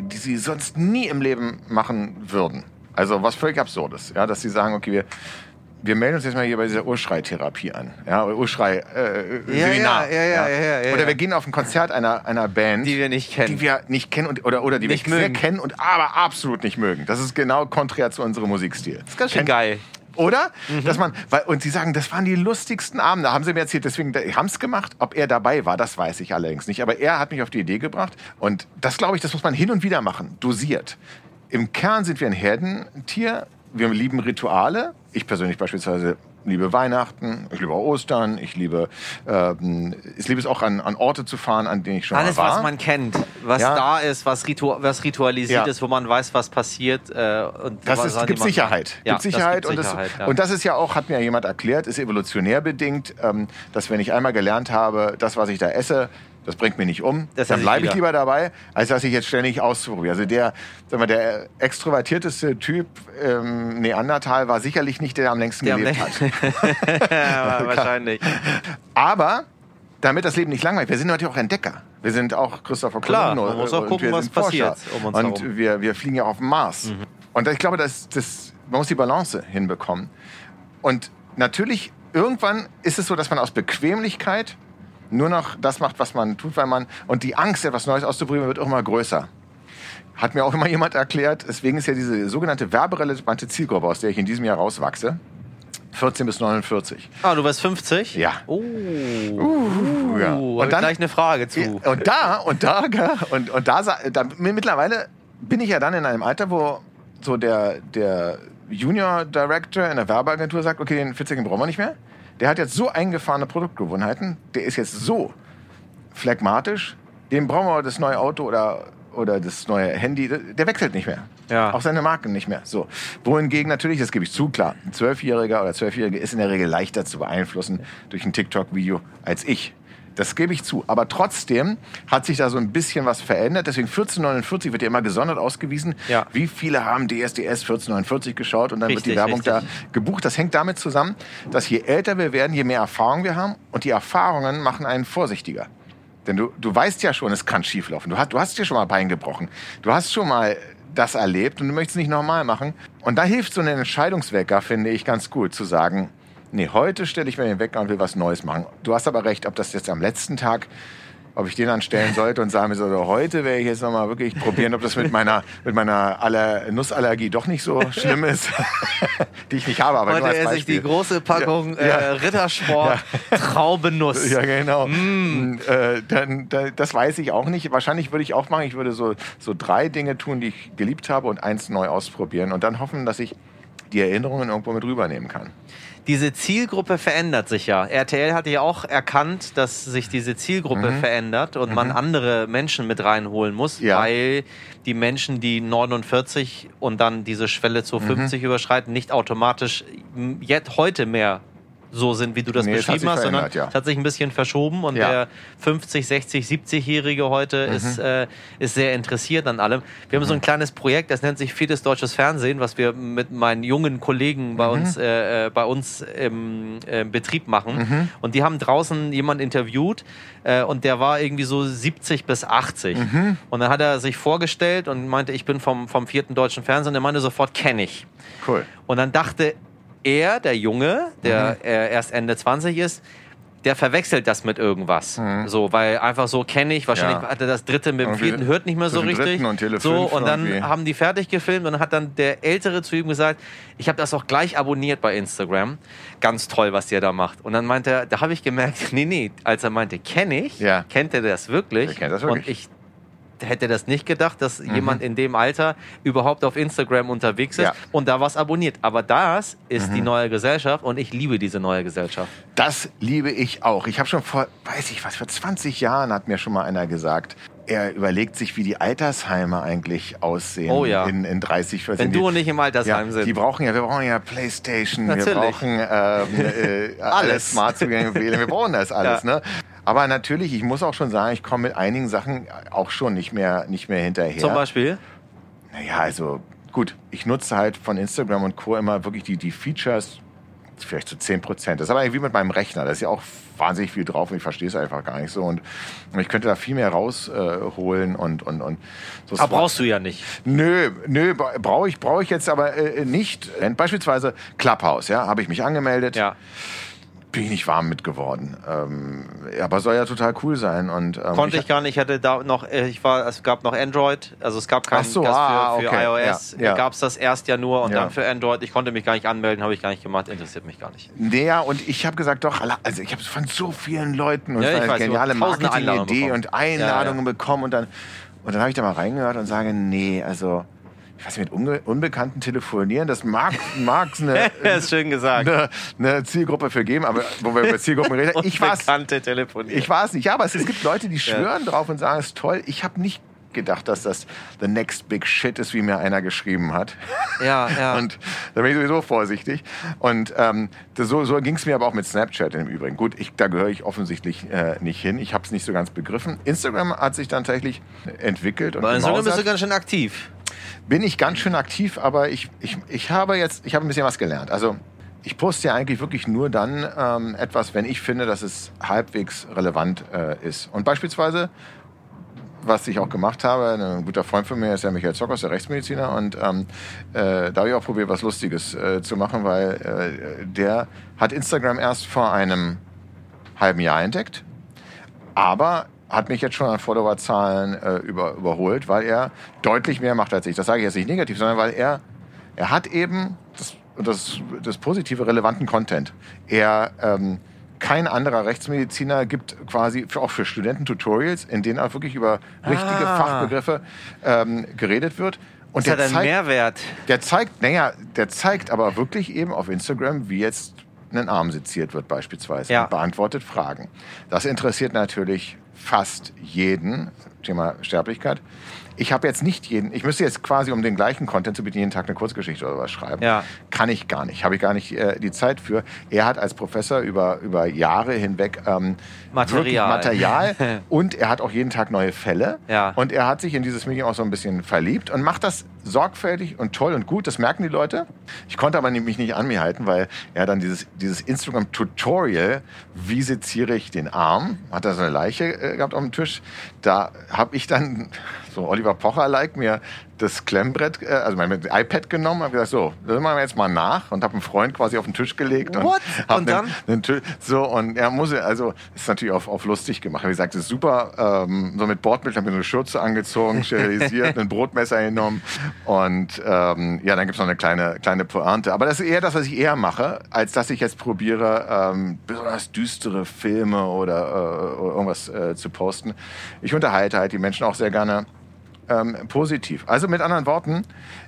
die sie sonst nie im Leben machen würden. Also was völlig absurdes, ja, dass sie sagen, okay, wir, wir melden uns jetzt mal hier bei dieser Urschrei-Therapie an. Ja, Urschrei-Seminar. Äh, ja, ja, ja, ja, Oder wir gehen auf ein Konzert einer, einer Band, die wir nicht kennen. Die wir nicht kennen und, oder, oder die nicht wir mögen. sehr kennen und aber absolut nicht mögen. Das ist genau konträr zu unserem Musikstil. Das ist ganz schön geil. Oder? Mhm. Dass man, weil, und sie sagen, das waren die lustigsten Abende, haben sie mir erzählt. Deswegen, haben es gemacht. Ob er dabei war, das weiß ich allerdings nicht. Aber er hat mich auf die Idee gebracht. Und das glaube ich, das muss man hin und wieder machen, dosiert. Im Kern sind wir ein Herdentier. Wir lieben Rituale. ich persönlich beispielsweise liebe Weihnachten, ich liebe Ostern, ich liebe, ähm, ich liebe es auch an, an Orte zu fahren, an denen ich schon Alles, mal war. was man kennt, was Ja. da ist, was, ritu was ritualisiert Ja. ist, wo man weiß, was passiert. Äh, und Das was ist, gibt Sicherheit. Ja, gibt Sicherheit, das gibt und, Sicherheit, das, und das ist ja auch, hat mir jemand erklärt, ist evolutionär bedingt, ähm, dass wenn ich einmal gelernt habe, das, was ich da esse, das bringt mich nicht um, Das dann bleibe ich lieber dabei, als dass ich jetzt ständig ausprobiere. Also der, sag mal, der extrovertierteste Typ ähm, Neandertal war sicherlich nicht der, der am längsten Der am gelebt hat. [laughs] ja, wahrscheinlich. Aber damit das Leben nicht langweilig, wir sind natürlich auch Entdecker. Wir sind auch Christopher Klar, Columbo. man muss auch gucken, was Forscher. passiert um uns Und herum. Mhm. wir, wir fliegen ja auf dem Mars. Und ich glaube, das, das, man muss die Balance hinbekommen. Und natürlich, irgendwann ist es so, dass man aus Bequemlichkeit nur noch das macht, was man tut, weil man, und die Angst, etwas Neues auszuprobieren, wird auch immer größer. Hat mir auch immer jemand erklärt, deswegen ist ja diese sogenannte werberelevante Zielgruppe, aus der ich in diesem Jahr rauswachse, 14 bis 49. Ah, du warst 50? Ja. Oh. Uh, ja. Uh, Und dann- gleich eine Frage zu. Und da, und da, [laughs] und, und da, da, mittlerweile bin ich ja dann in einem Alter, wo so der, der Junior Director in der Werbeagentur sagt, okay, den 40 brauchen wir nicht mehr. Der hat jetzt so eingefahrene Produktgewohnheiten, der ist jetzt so phlegmatisch, dem brauchen wir das neue Auto oder, oder das neue Handy, der wechselt nicht mehr. Ja. Auch seine Marken nicht mehr. So. Wohingegen natürlich, das gebe ich zu, klar, ein Zwölfjähriger oder Zwölfjährige ist in der Regel leichter zu beeinflussen durch ein TikTok-Video als ich. Das gebe ich zu. Aber trotzdem hat sich da so ein bisschen was verändert. Deswegen 1449 wird ja immer gesondert ausgewiesen. Ja. Wie viele haben DSDS 1449 geschaut und dann wird Richtig, die Werbung richtig. da gebucht. Das hängt damit zusammen, dass je älter wir werden, je mehr Erfahrung wir haben. Und die Erfahrungen machen einen vorsichtiger. Denn du, du weißt ja schon, es kann schieflaufen. Du hast, du hast dir schon mal Bein gebrochen. Du hast schon mal das erlebt und du möchtest es nicht nochmal machen. Und da hilft so ein Entscheidungswecker, finde ich, ganz gut zu sagen, nee, heute stelle ich mir den Wecker und will was Neues machen. Du hast aber recht, ob das jetzt am letzten Tag, ob ich den anstellen sollte und sagen so, heute werde ich jetzt nochmal wirklich probieren, ob das mit meiner, mit meiner Aller Nussallergie doch nicht so schlimm ist, [laughs] die ich nicht habe. Aber Heute esse ich die große Packung Ja, ja. Äh, Rittersport Traubenuss. Ja, genau. Mm. Äh, dann, da, das weiß ich auch nicht. Wahrscheinlich würde ich auch machen, ich würde so, so drei Dinge tun, die ich geliebt habe und eins neu ausprobieren und dann hoffen, dass ich die Erinnerungen irgendwo mit rübernehmen kann. Diese Zielgruppe verändert sich ja. RTL hat ja auch erkannt, dass sich diese Zielgruppe verändert und man andere Menschen mit reinholen muss, Mhm. Ja. weil die Menschen, die 49 und dann diese Schwelle zu Mhm. 50 überschreiten, nicht automatisch jetzt heute mehr so sind, wie du das Nee, beschrieben hast, sondern ja. es hat sich ein bisschen verschoben und Ja. der 50, 60, 70-Jährige heute Mhm. ist, äh, ist sehr interessiert an allem. Wir haben so ein kleines Projekt, das nennt sich Vieles Deutsches Fernsehen, was wir mit meinen jungen Kollegen Mhm. bei uns, äh, äh, bei uns im äh, Betrieb machen. Mhm. Und die haben draußen jemanden interviewt äh, und der war irgendwie so 70 bis 80. Mhm. Und dann hat er sich vorgestellt und meinte, ich bin vom, vom vierten deutschen Fernsehen. Und er meinte sofort, kenne ich. Cool. Und dann dachte er, der Junge, der Mhm. äh, erst Ende 20 ist, der verwechselt das mit irgendwas. So, weil einfach so kenne ich, wahrscheinlich Mhm. Ja. hat er das dritte mit dem Irgendwie vierten hört nicht mehr so richtig. und so, und dann irgendwie. haben die fertig gefilmt und dann hat dann der Ältere zu ihm gesagt, ich habe das auch gleich abonniert bei Instagram. Ganz toll, was ihr da macht. Und dann meinte er, da habe ich gemerkt, [laughs] nee, nee, als er meinte, kenne ich, Ja. kennt er das wirklich? Er kennt das wirklich. Und ich hätte das nicht gedacht, dass Mhm. jemand in dem Alter überhaupt auf Instagram unterwegs ist Ja. und da was abonniert. Aber das ist Mhm. die neue Gesellschaft und ich liebe diese neue Gesellschaft. Das liebe ich auch. Ich habe schon vor, weiß ich was, vor 20 Jahren hat mir schon mal einer gesagt, er überlegt sich, wie die Altersheime eigentlich aussehen Oh ja. in, in 30, 40 Wenn du und ich im Altersheim ja, sind. Die brauchen ja, wir brauchen ja Playstation, Natürlich. wir brauchen ähm, [laughs] äh, alles Alles. smart zugängliche WLAN, wir brauchen das [laughs] alles. Ja. Ne? Aber natürlich, ich muss auch schon sagen, ich komme mit einigen Sachen auch schon nicht mehr, nicht mehr hinterher. Zum Beispiel? Naja, also gut, ich nutze halt von Instagram und Co. immer wirklich die, die Features, vielleicht zu 10 Prozent. Das ist aber irgendwie mit meinem Rechner. Da ist ja auch wahnsinnig viel drauf und ich verstehe es einfach gar nicht so. Und ich könnte da viel mehr rausholen und, und, und so. Aber brauchst du ja nicht. Nö, nö, brauche ich, brauche ich jetzt aber äh, nicht. Beispielsweise Clubhouse, ja, habe ich mich angemeldet. Ja. Bin ich nicht warm mit geworden. Ähm, aber soll ja total cool sein. Und, ähm, Konnte ich gar nicht. Ich hatte da noch, äh, ich war, es gab noch Android, also es gab keinen Ach so, für, ah, für okay. iOS. Ja, ja. Gab es das erst ja nur und Ja. dann für Android. Ich konnte mich gar nicht anmelden, habe ich gar nicht gemacht, interessiert mich gar nicht. Ja, und ich habe gesagt, doch, also ich habe von so vielen Leuten und Ja, ich eine weiß, geniale Marketing-Idee und Einladungen bekommen und dann, und dann habe ich da mal reingehört und sage, nee, also ich weiß nicht, mit Unbekannten telefonieren, das mag, [laughs] mag eine, [laughs] eine, eine Zielgruppe für geben, aber wo wir über Zielgruppen reden, ich weiß, Unbekannte telefonieren. ich weiß nicht, ja, aber es, es gibt Leute, die schwören drauf und sagen, es ist toll. Ich habe nicht gedacht, dass das the next big shit ist, wie mir einer geschrieben hat. ja, ja. [laughs] Und da bin ich sowieso vorsichtig. Und ähm, das, so, so ging es mir aber auch mit Snapchat im Übrigen. Gut, ich, da gehöre ich offensichtlich äh, nicht hin. Ich habe es nicht so ganz begriffen. Instagram hat sich dann tatsächlich entwickelt und Bei Instagram bist du ganz schön aktiv. Bin ich ganz schön aktiv, aber ich, ich, ich habe jetzt, ich habe ein bisschen was gelernt. Also ich poste ja eigentlich wirklich nur dann ähm, etwas, wenn ich finde, dass es halbwegs relevant äh, ist. Und beispielsweise was ich auch gemacht habe, ein guter Freund von mir ist ja Michael Zockers, der Rechtsmediziner, und ähm, äh, da habe ich auch probiert, was Lustiges äh, zu machen, weil äh, der hat Instagram erst vor einem halben Jahr entdeckt, aber hat mich jetzt schon an Followerzahlen äh, über, überholt, weil er deutlich mehr macht als ich. Das sage ich jetzt nicht negativ, sondern weil er, er hat eben das, das, das positive, relevanten Content. Er ähm, kein anderer Rechtsmediziner gibt quasi für, auch für Studenten Tutorials, in denen auch wirklich über richtige Ah. Fachbegriffe ähm, geredet wird. Und Das hat der einen zeigt, Mehrwert. der zeigt, naja, der zeigt aber wirklich eben auf Instagram, wie jetzt ein Arm seziert wird beispielsweise Ja. und beantwortet Fragen. Das interessiert natürlich fast jeden, Thema Sterblichkeit. Ich habe jetzt nicht jeden, ich müsste jetzt quasi, um den gleichen Content zu bieten, jeden Tag eine Kurzgeschichte oder was schreiben. Ja. Kann ich gar nicht, habe ich gar nicht äh, die Zeit für. Er hat als Professor über, über Jahre hinweg ähm, Material. Material [laughs] und er hat auch jeden Tag neue Fälle. Ja. Und er hat sich in dieses Medium auch so ein bisschen verliebt und macht das sorgfältig und toll und gut. Das merken die Leute. Ich konnte aber mich nicht an mir halten, weil er dann dieses, dieses Instagram-Tutorial, wie seziere ich den Arm, hat er so eine Leiche äh, gehabt auf dem Tisch. Da habe ich dann so Oliver Pocher-like mir das Klemmbrett, äh, also mein iPad genommen, habe gesagt, so, das machen wir jetzt mal nach und habe einen Freund quasi auf den Tisch gelegt. Und, What? Und dann? einen Tü- So, und er muss, also, ist natürlich auf, auf lustig gemacht. Wie gesagt, es ist super, ähm, so mit Bordmittel, habe mir so eine Schürze angezogen, sterilisiert, [laughs] ein Brotmesser genommen und ähm, ja, dann gibt's noch eine kleine, kleine Pointe. Aber das ist eher das, was ich eher mache, als dass ich jetzt probiere, ähm, besonders düstere Filme oder äh, irgendwas äh, zu posten. Ich unterhalte halt die Menschen auch sehr gerne ähm, positiv. Also mit anderen Worten,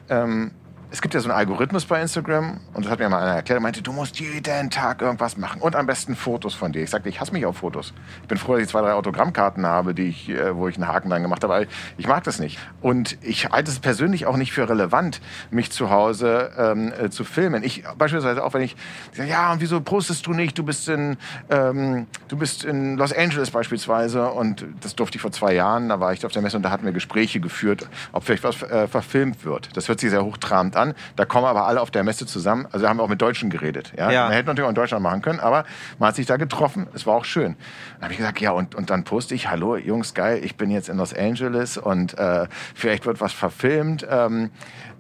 ähm, es gibt ja so einen Algorithmus bei Instagram und das hat mir mal einer erklärt, er meinte, du musst jeden Tag irgendwas machen und am besten Fotos von dir. Ich sagte, ich hasse mich auf Fotos. Ich bin froh, dass ich zwei, drei Autogrammkarten habe, die ich, äh, wo ich einen Haken dran gemacht habe, aber ich mag das nicht. Und ich halte es persönlich auch nicht für relevant, mich zu Hause ähm, äh, zu filmen. Ich beispielsweise auch, wenn ich sage, ja, und wieso postest du nicht? Du bist in, ähm, du bist in Los Angeles beispielsweise und das durfte ich vor zwei Jahren, da war ich auf der Messe und da hatten wir Gespräche geführt, ob vielleicht was äh, verfilmt wird. Das hört sich sehr hochtrabend an. Da kommen aber alle auf der Messe zusammen. Also haben wir auch mit Deutschen geredet. Ja? Ja. Man hätte natürlich auch in Deutschland machen können, aber man hat sich da getroffen. Es war auch schön. Dann habe ich gesagt, ja, und, und dann poste ich, hallo Jungs, geil, ich bin jetzt in Los Angeles und äh, vielleicht wird was verfilmt. Ähm,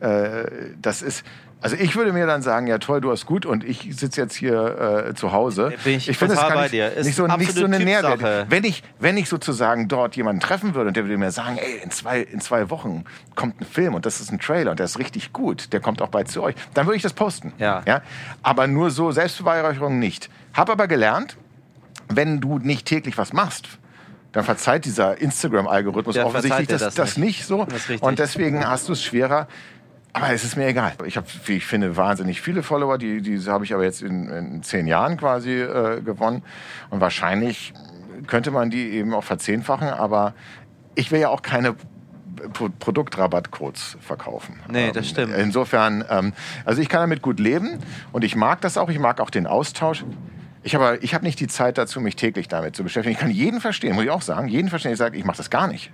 äh, das ist... Also ich würde mir dann sagen, ja toll, du hast gut und ich sitze jetzt hier äh, zu Hause. Bin ich finde, das total kann bei nicht, dir. Ist nicht so, nicht so eine. Nährwert. Wenn ich, wenn ich sozusagen dort jemanden treffen würde und der würde mir sagen, ey, in zwei, in zwei Wochen kommt ein Film und das ist ein Trailer und der ist richtig gut, der kommt auch bald zu euch, dann würde ich das posten. Ja. Ja? Aber nur so Selbstbeweihräucherung nicht. Hab aber gelernt, wenn du nicht täglich was machst, dann verzeiht dieser Instagram-Algorithmus offensichtlich das, das das nicht so. Das. Und deswegen hast du es schwerer. Aber es ist mir egal. Ich habe, wie ich finde, wahnsinnig viele Follower. Die, die habe ich aber jetzt in, in zehn Jahren quasi äh, gewonnen. Und wahrscheinlich könnte man die eben auch verzehnfachen. Aber ich will ja auch keine Pro Produktrabattcodes verkaufen. Nee, das Ähm, stimmt. Insofern, ähm, also ich kann damit gut leben und ich mag das auch. Ich mag auch den Austausch. Ich habe ich hab nicht die Zeit dazu, mich täglich damit zu beschäftigen. Ich kann jeden verstehen, muss ich auch sagen. Jeden verstehen, der sagt, ich mache das gar nicht.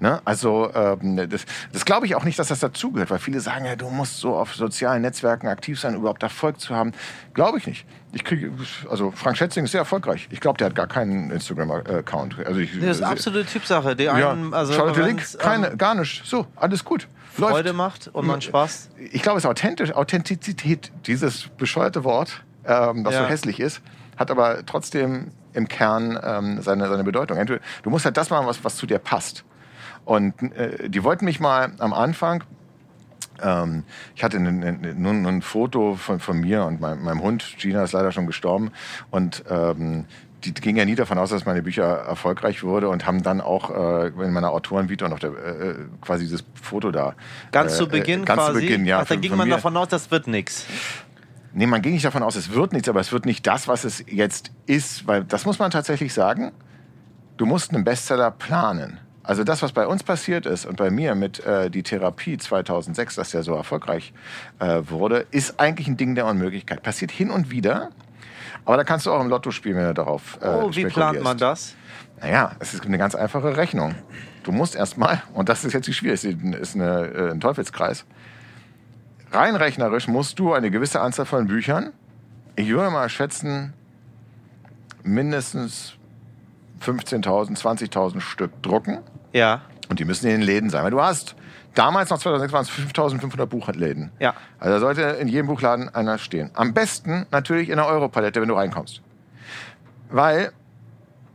Ne? Also ähm, das, das glaube ich auch nicht, dass das dazugehört, weil viele sagen, ja, du musst so auf sozialen Netzwerken aktiv sein, um überhaupt Erfolg zu haben. Glaube ich nicht. Ich kriege, also Frank Schätzing ist sehr erfolgreich. Ich glaube, der hat gar keinen Instagram-Account. Also ich, Das ist absolute Typsache. Die ja, einen, also Charlotte Link, wenn's, ähm, keine, gar nicht. So, alles gut. Freude Läuft. macht und man Spaß. Ich glaube, es ist authentisch. Authentizität, dieses bescheuerte Wort, ähm, das Ja. so hässlich ist, hat aber trotzdem im Kern ähm, seine, seine Bedeutung. Entweder, du musst halt das machen, was, was zu dir passt. Und äh, die wollten mich mal am Anfang Ähm, ich hatte nur ein, ein, Foto von, von mir und mein, meinem Hund. Gina ist leider schon gestorben. Und ähm, die ging ja nie davon aus, dass meine Bücher erfolgreich wurde und haben dann auch äh, in meiner Autorenvita noch der, äh, quasi dieses Foto da. Ganz zu äh, Beginn ganz quasi? Zu Beginn, ja. Ach, dann ging man davon aus, das wird nichts. Nee, man ging nicht davon aus, es wird nichts, aber es wird nicht das, was es jetzt ist, weil das muss man tatsächlich sagen. Du musst einen Bestseller planen. Also das, was bei uns passiert ist und bei mir mit äh, die Therapie 2006, das ja so erfolgreich äh, wurde, ist eigentlich ein Ding der Unmöglichkeit. Passiert hin und wieder, aber da kannst du auch im Lotto spielen, wenn du darauf äh, Oh, wie plant man das? Naja, es ist eine ganz einfache Rechnung. Du musst erstmal, und das ist jetzt die Schwierigste, ist eine, äh, ein Teufelskreis, rein rechnerisch musst du eine gewisse Anzahl von Büchern, ich würde mal schätzen, mindestens 15.000, 20.000 Stück drucken. Ja. Und die müssen in den Läden sein. Weil du hast, damals noch 2006 waren es 5500 Buchläden. Ja. Also da sollte in jedem Buchladen einer stehen. Am besten natürlich in der Europalette, wenn du reinkommst. Weil,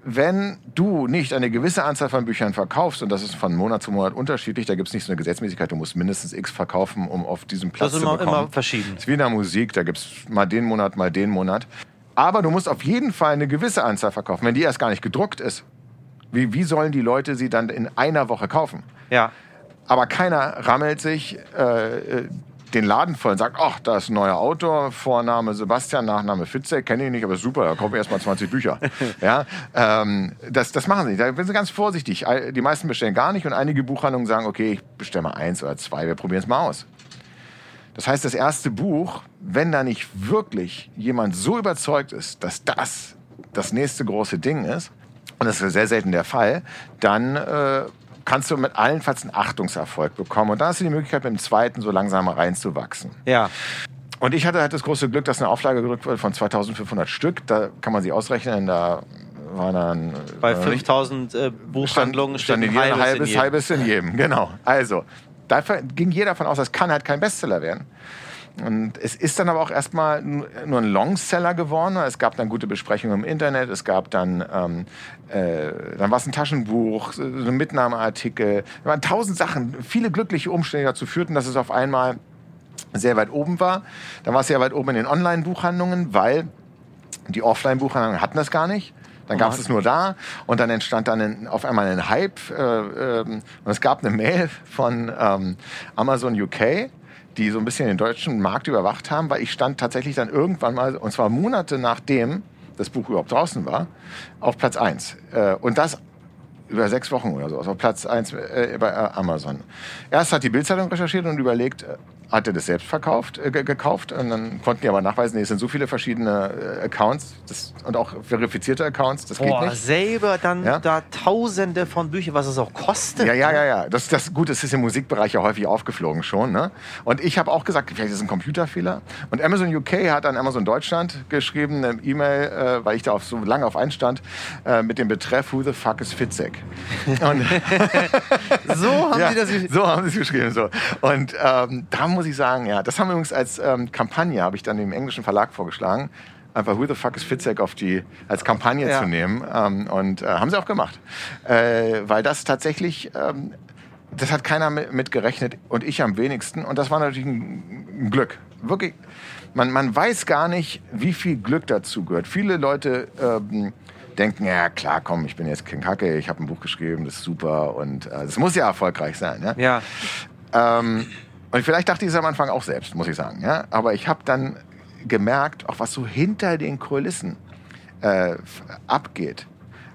wenn du nicht eine gewisse Anzahl von Büchern verkaufst, und das ist von Monat zu Monat unterschiedlich, da gibt es nicht so eine Gesetzmäßigkeit, du musst mindestens X verkaufen, um auf diesem Platz das ist zu immer, bekommen. immer verschieden. Das ist wie in der Musik, da gibt es mal den Monat, mal den Monat. Aber du musst auf jeden Fall eine gewisse Anzahl verkaufen. Wenn die erst gar nicht gedruckt ist, wie, wie sollen die Leute sie dann in einer Woche kaufen? Ja. Aber keiner rammelt sich äh, den Laden voll und sagt, ach, da ist ein neuer Autor, Vorname Sebastian, Nachname Fitzek, kenne ich nicht, aber super, da kaufen wir erst mal 20 Bücher. [laughs] ja, ähm, das, das machen sie nicht. Da sind sie ganz vorsichtig. Die meisten bestellen gar nicht und einige Buchhandlungen sagen, okay, ich bestelle mal eins oder zwei, wir probieren es mal aus. Das heißt, das erste Buch, wenn da nicht wirklich jemand so überzeugt ist, dass das das nächste große Ding ist, und das ist sehr selten der Fall, dann äh, kannst du mit allenfalls einen Achtungserfolg bekommen. Und dann hast du die Möglichkeit, mit dem zweiten so langsam reinzuwachsen. Ja. Und ich hatte halt das große Glück, dass eine Auflage gedrückt wurde von 2500 Stück. Da kann man sie ausrechnen. Da war dann. Bei 5000 äh, Buchhandlungen stand, stand, stand ein halbes, in halbes in jedem. Genau. Also, da ging jeder davon aus, das kann halt kein Bestseller werden. Und es ist dann aber auch erstmal nur ein Longseller geworden. Es gab dann gute Besprechungen im Internet. Es gab dann, ähm, äh, dann war es ein Taschenbuch, so ein Mitnahmeartikel. Da waren tausend Sachen, viele glückliche Umstände dazu führten, dass es auf einmal sehr weit oben war. Dann war es sehr weit oben in den Online-Buchhandlungen, weil die Offline-Buchhandlungen hatten das gar nicht. Dann gab es es nur da und dann entstand dann ein, auf einmal ein Hype. Äh, äh, und es gab eine Mail von ähm, Amazon UK, die so ein bisschen den deutschen Markt überwacht haben, weil ich stand tatsächlich dann irgendwann mal, und zwar Monate nachdem das Buch überhaupt draußen war, auf Platz 1. Äh, und das über sechs Wochen oder so, also Platz 1 äh, bei Amazon. Erst hat die Bildzeitung recherchiert und überlegt, hat er das selbst verkauft, äh, gekauft und dann konnten die aber nachweisen, nee, es sind so viele verschiedene äh, Accounts das, und auch verifizierte Accounts, das Boah, geht nicht. selber dann ja? da tausende von Büchern, was es auch kostet. Ja, ja, ja, ja. Das, das, gut, das ist im Musikbereich ja häufig aufgeflogen schon. Ne? Und ich habe auch gesagt, vielleicht ist es ein Computerfehler. Und Amazon UK hat an Amazon Deutschland geschrieben, eine E-Mail, äh, weil ich da auf, so lange auf einstand, äh, mit dem Betreff Who the fuck is Fitzek? [laughs] So haben [laughs] ja, sie das So haben sie es geschrieben. So. Und ähm, da muss ich sagen, ja, das haben wir übrigens als ähm, Kampagne, habe ich dann dem englischen Verlag vorgeschlagen, einfach Who the fuck is Fitzek auf die, als Kampagne Ja. zu nehmen. Ähm, und äh, haben sie auch gemacht. Äh, weil das tatsächlich, ähm, das hat keiner mit, mit gerechnet und ich am wenigsten. Und das war natürlich ein, Glück. Wirklich, man, man weiß gar nicht, wie viel Glück dazu gehört. Viele Leute ähm, denken, ja klar, komm, ich bin jetzt King Hacke, ich habe ein Buch geschrieben, das ist super und äh, das muss ja erfolgreich sein. Ja? Ja. Ähm, und vielleicht dachte ich es am Anfang auch selbst, muss ich sagen. Ja? Aber ich habe dann gemerkt, auch was so hinter den Kulissen äh, abgeht.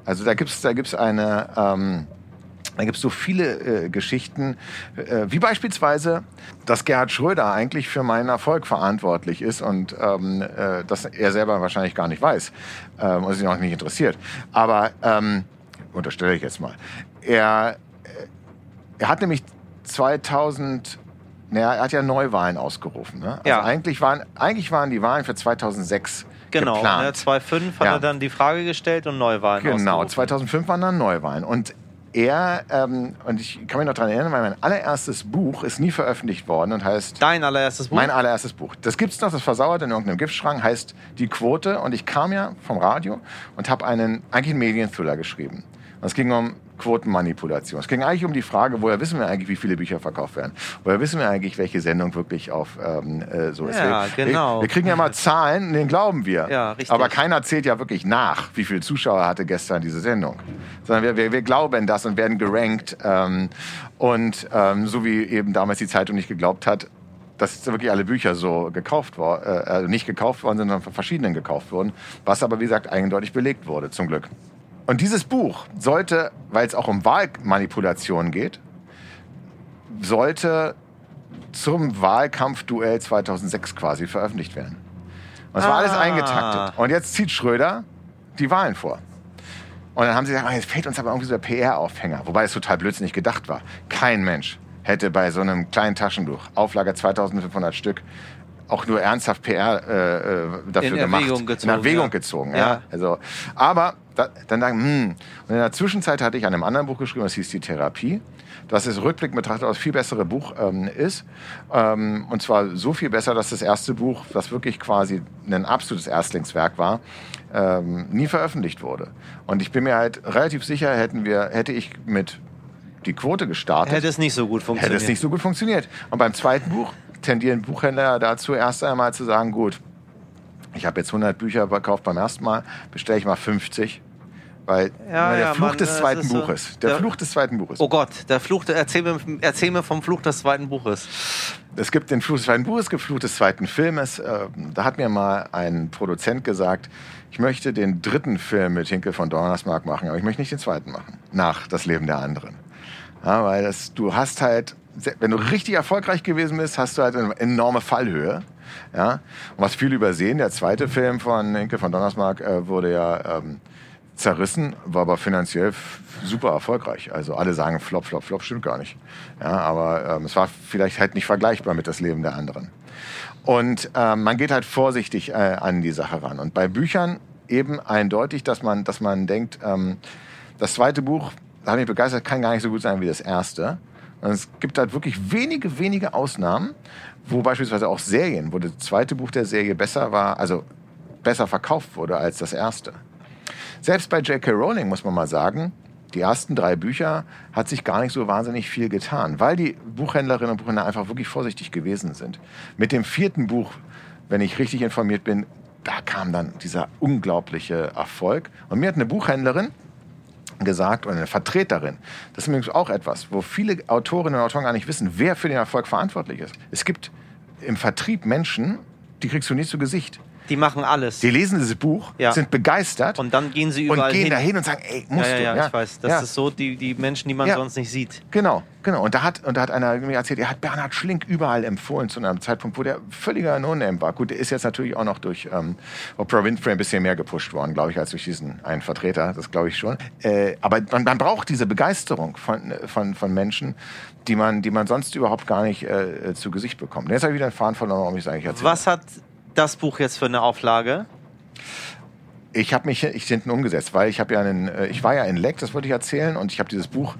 Also da gibt's da gibt's eine, ähm, da gibt's so viele äh, Geschichten, äh, wie beispielsweise, dass Gerhard Schröder eigentlich für meinen Erfolg verantwortlich ist und ähm, äh, dass er selber wahrscheinlich gar nicht weiß ähm, und sich auch nicht interessiert. Aber ähm, unterstelle ich jetzt mal. Er, äh, er hat nämlich 2000, naja, er hat ja Neuwahlen ausgerufen. Ne? Also Ja. eigentlich, waren, eigentlich waren die Wahlen für 2006 Genau. geplant. Ne, 2005 hat Ja. er dann die Frage gestellt und Neuwahlen Genau, ausgerufen. 2005 waren dann Neuwahlen. Und er, ähm, und ich kann mich noch daran erinnern, weil mein allererstes Buch ist nie veröffentlicht worden und heißt Dein allererstes Buch? mein allererstes Buch. Das gibt's noch, das versauert in irgendeinem Giftschrank, heißt Die Quote. Und ich kam ja vom Radio und habe einen, eigentlich einen Medienthriller geschrieben. Und es ging um Quotenmanipulation. Es ging eigentlich um die Frage, woher wissen wir eigentlich, wie viele Bücher verkauft werden? Woher wissen wir eigentlich, welche Sendung wirklich auf ähm, äh, so ist? Ja, wir, genau. Wir, kriegen ja mal Zahlen, denen glauben wir. Ja, richtig. Aber keiner zählt ja wirklich nach, wie viele Zuschauer hatte gestern diese Sendung. Sondern wir, wir, wir glauben das und werden gerankt. Ähm, und ähm, so wie eben damals die Zeitung nicht geglaubt hat, dass wirklich alle Bücher so gekauft worden, äh, also nicht gekauft worden sind, sondern von verschiedenen gekauft wurden, was aber wie gesagt eindeutig belegt wurde, zum Glück. Und dieses Buch sollte, weil es auch um Wahlmanipulation geht, sollte zum Wahlkampfduell 2006 quasi veröffentlicht werden. Und es war alles Ah. eingetaktet. Und jetzt zieht Schröder die Wahlen vor. Und dann haben sie gesagt, ah, jetzt fehlt uns aber irgendwie so der PR-Aufhänger. Wobei es total blödsinnig gedacht war. Kein Mensch hätte bei so einem kleinen Taschentuch, Auflage 2500 Stück, auch nur ernsthaft PR äh, äh, dafür In gemacht. Erwägung gezogen, In Erwägung ja. gezogen, ja. Ja. Also, aber da, dann dachten, hm. Und in der Zwischenzeit hatte ich an einem anderen Buch geschrieben, das hieß Die Therapie. Das ist rückblickend betrachtet das viel bessere Buch ähm, ist. Ähm, und zwar so viel besser, dass das erste Buch, das wirklich quasi ein absolutes Erstlingswerk war, ähm, nie veröffentlicht wurde. Und ich bin mir halt relativ sicher, hätten wir, hätte ich mit die Quote gestartet, Hätte es nicht so gut funktioniert. hätte es nicht so gut funktioniert. Und beim zweiten Buch tendieren Buchhändler dazu, erst einmal zu sagen, gut, ich habe jetzt 100 Bücher verkauft beim ersten Mal, bestelle ich mal 50. Weil Ja, der ja, Fluch Mann, des es zweiten ist so- Buches. Der Ja. Fluch des zweiten Buches. Oh Gott, der Fluch, der, erzähl, mir, erzähl mir vom Fluch des zweiten Buches. Es gibt den Fluch des zweiten Buches, es gibt Fluch des zweiten Filmes. Ähm, Da hat mir mal ein Produzent gesagt, ich möchte den dritten Film mit Hinkel von Donnersmarck machen, aber ich möchte nicht den zweiten machen. Nach Das Leben der anderen. Ja, weil das, du hast halt, wenn du richtig erfolgreich gewesen bist, hast du halt eine enorme Fallhöhe. Ja? Und was viele übersehen, der zweite Film von Hinkel von Donnersmarck äh, wurde ja ähm, zerrissen, war aber finanziell super erfolgreich. Also alle sagen Flop, Flop, Flop, stimmt gar nicht. Ja, aber ähm, es war vielleicht halt nicht vergleichbar mit das Leben der anderen. Und ähm, man geht halt vorsichtig äh, an die Sache ran. Und bei Büchern eben eindeutig, dass man, dass man denkt, ähm, das zweite Buch, hat mich begeistert, kann gar nicht so gut sein wie das erste. Und es gibt halt wirklich wenige, wenige Ausnahmen, wo beispielsweise auch Serien, wo das zweite Buch der Serie besser war, also besser verkauft wurde als das erste. Selbst bei J.K. Rowling muss man mal sagen, die ersten drei Bücher hat sich gar nicht so wahnsinnig viel getan, weil die Buchhändlerinnen und Buchhändler einfach wirklich vorsichtig gewesen sind. Mit dem vierten Buch, wenn ich richtig informiert bin, da kam dann dieser unglaubliche Erfolg. Und mir hat eine Buchhändlerin gesagt oder eine Vertreterin, das ist übrigens auch etwas, wo viele Autorinnen und Autoren gar nicht wissen, wer für den Erfolg verantwortlich ist. Es gibt im Vertrieb Menschen, die kriegst du nicht zu Gesicht. Die machen alles. Die lesen dieses Buch, Ja. sind begeistert und dann gehen sie und überall gehen hin. dahin und sagen, ey, musst ja, ja, du. ja, ich weiß. Das ist so die, die Menschen, die man sonst nicht sieht. Genau, genau. Und da hat, und da hat einer mir erzählt, er hat Bernhard Schlink überall empfohlen zu einem Zeitpunkt, wo der völliger No-Name war. Gut, der ist jetzt natürlich auch noch durch ähm, Oprah Winfrey ein bisschen mehr gepusht worden, glaube ich, als durch diesen einen Vertreter. Das glaube ich schon. Äh, aber man, man braucht diese Begeisterung von, von, von Menschen, die man, die man sonst überhaupt gar nicht äh, zu Gesicht bekommt. Und jetzt habe ich wieder einen Faden verloren, warum ich es eigentlich erzähle. Was hat das Buch jetzt für eine Auflage? Ich habe mich ich hinten umgesetzt, weil ich ja einen, äh, ich war ja in Leck, das wollte ich erzählen, und ich habe dieses Buch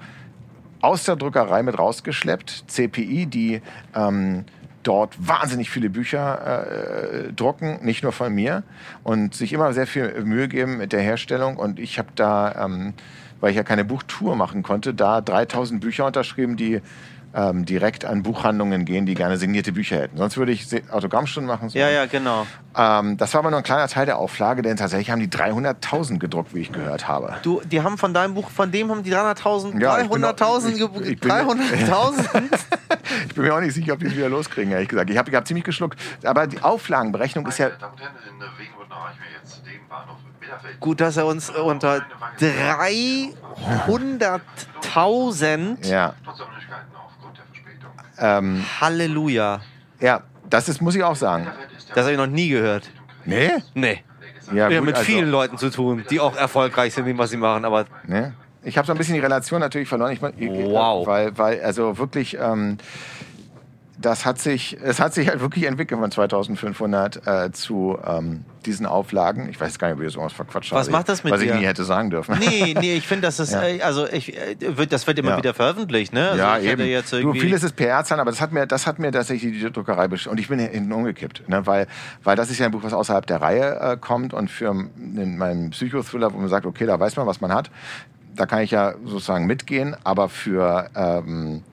aus der Druckerei mit rausgeschleppt, CPI, die ähm, dort wahnsinnig viele Bücher äh, drucken, nicht nur von mir, und sich immer sehr viel Mühe geben mit der Herstellung. Und ich habe da, ähm, weil ich ja keine Buchtour machen konnte, da 3000 Bücher unterschrieben, die ähm, direkt an Buchhandlungen gehen, die gerne signierte Bücher hätten. Sonst würde ich Autogrammstunden machen. so. Ja, ja, genau. Ähm, das war aber nur ein kleiner Teil der Auflage, denn tatsächlich haben die 300.000 gedruckt, wie ich gehört habe. Du, die haben von deinem Buch, von dem haben die 300.000, Ja, ich bin auch- 300.000, ich- ge- ich bin- 300.000? [laughs] Ich bin mir auch nicht sicher, ob die es wieder loskriegen, ehrlich gesagt. Ich habe ich hab ziemlich geschluckt. Aber die Auflagenberechnung ist ja. Gut, dass er uns unter 300.000 Ja, Trotz der Möglichkeiten aufgrund der Verspätung. Ähm, Halleluja. ja, das ist, muss ich auch sagen. Das habe ich noch nie gehört. Nee? Nee. Ja, gut, mit also, vielen Leuten zu tun, die auch erfolgreich sind in dem, was sie machen, aber Nee? Ich habe so ein bisschen die Relation natürlich verloren. Ich, ich, Wow. Weil, weil, also wirklich, ähm, das hat sich, es hat sich halt wirklich entwickelt von 2500 äh, zu ähm, diesen Auflagen. Ich weiß gar nicht, ob ich das irgendwas verquatscht Was habe. macht das mit Was dir? ich nie hätte sagen dürfen. Nee, nee, ich finde, das ist, Ja. äh, also ich, äh, wird, das wird immer Ja. wieder veröffentlicht, ne? Also ja, eben. Jetzt du, vieles ist PR-Zahlen, aber das hat mir, das hat mir tatsächlich die Druckerei besch- Und ich bin hinten umgekippt, ne? weil, weil das ist ja ein Buch, was außerhalb der Reihe äh, kommt und für m- in meinem Psychothriller, wo man sagt, okay, da weiß man, was man hat. da kann ich ja sozusagen mitgehen, aber für ähm,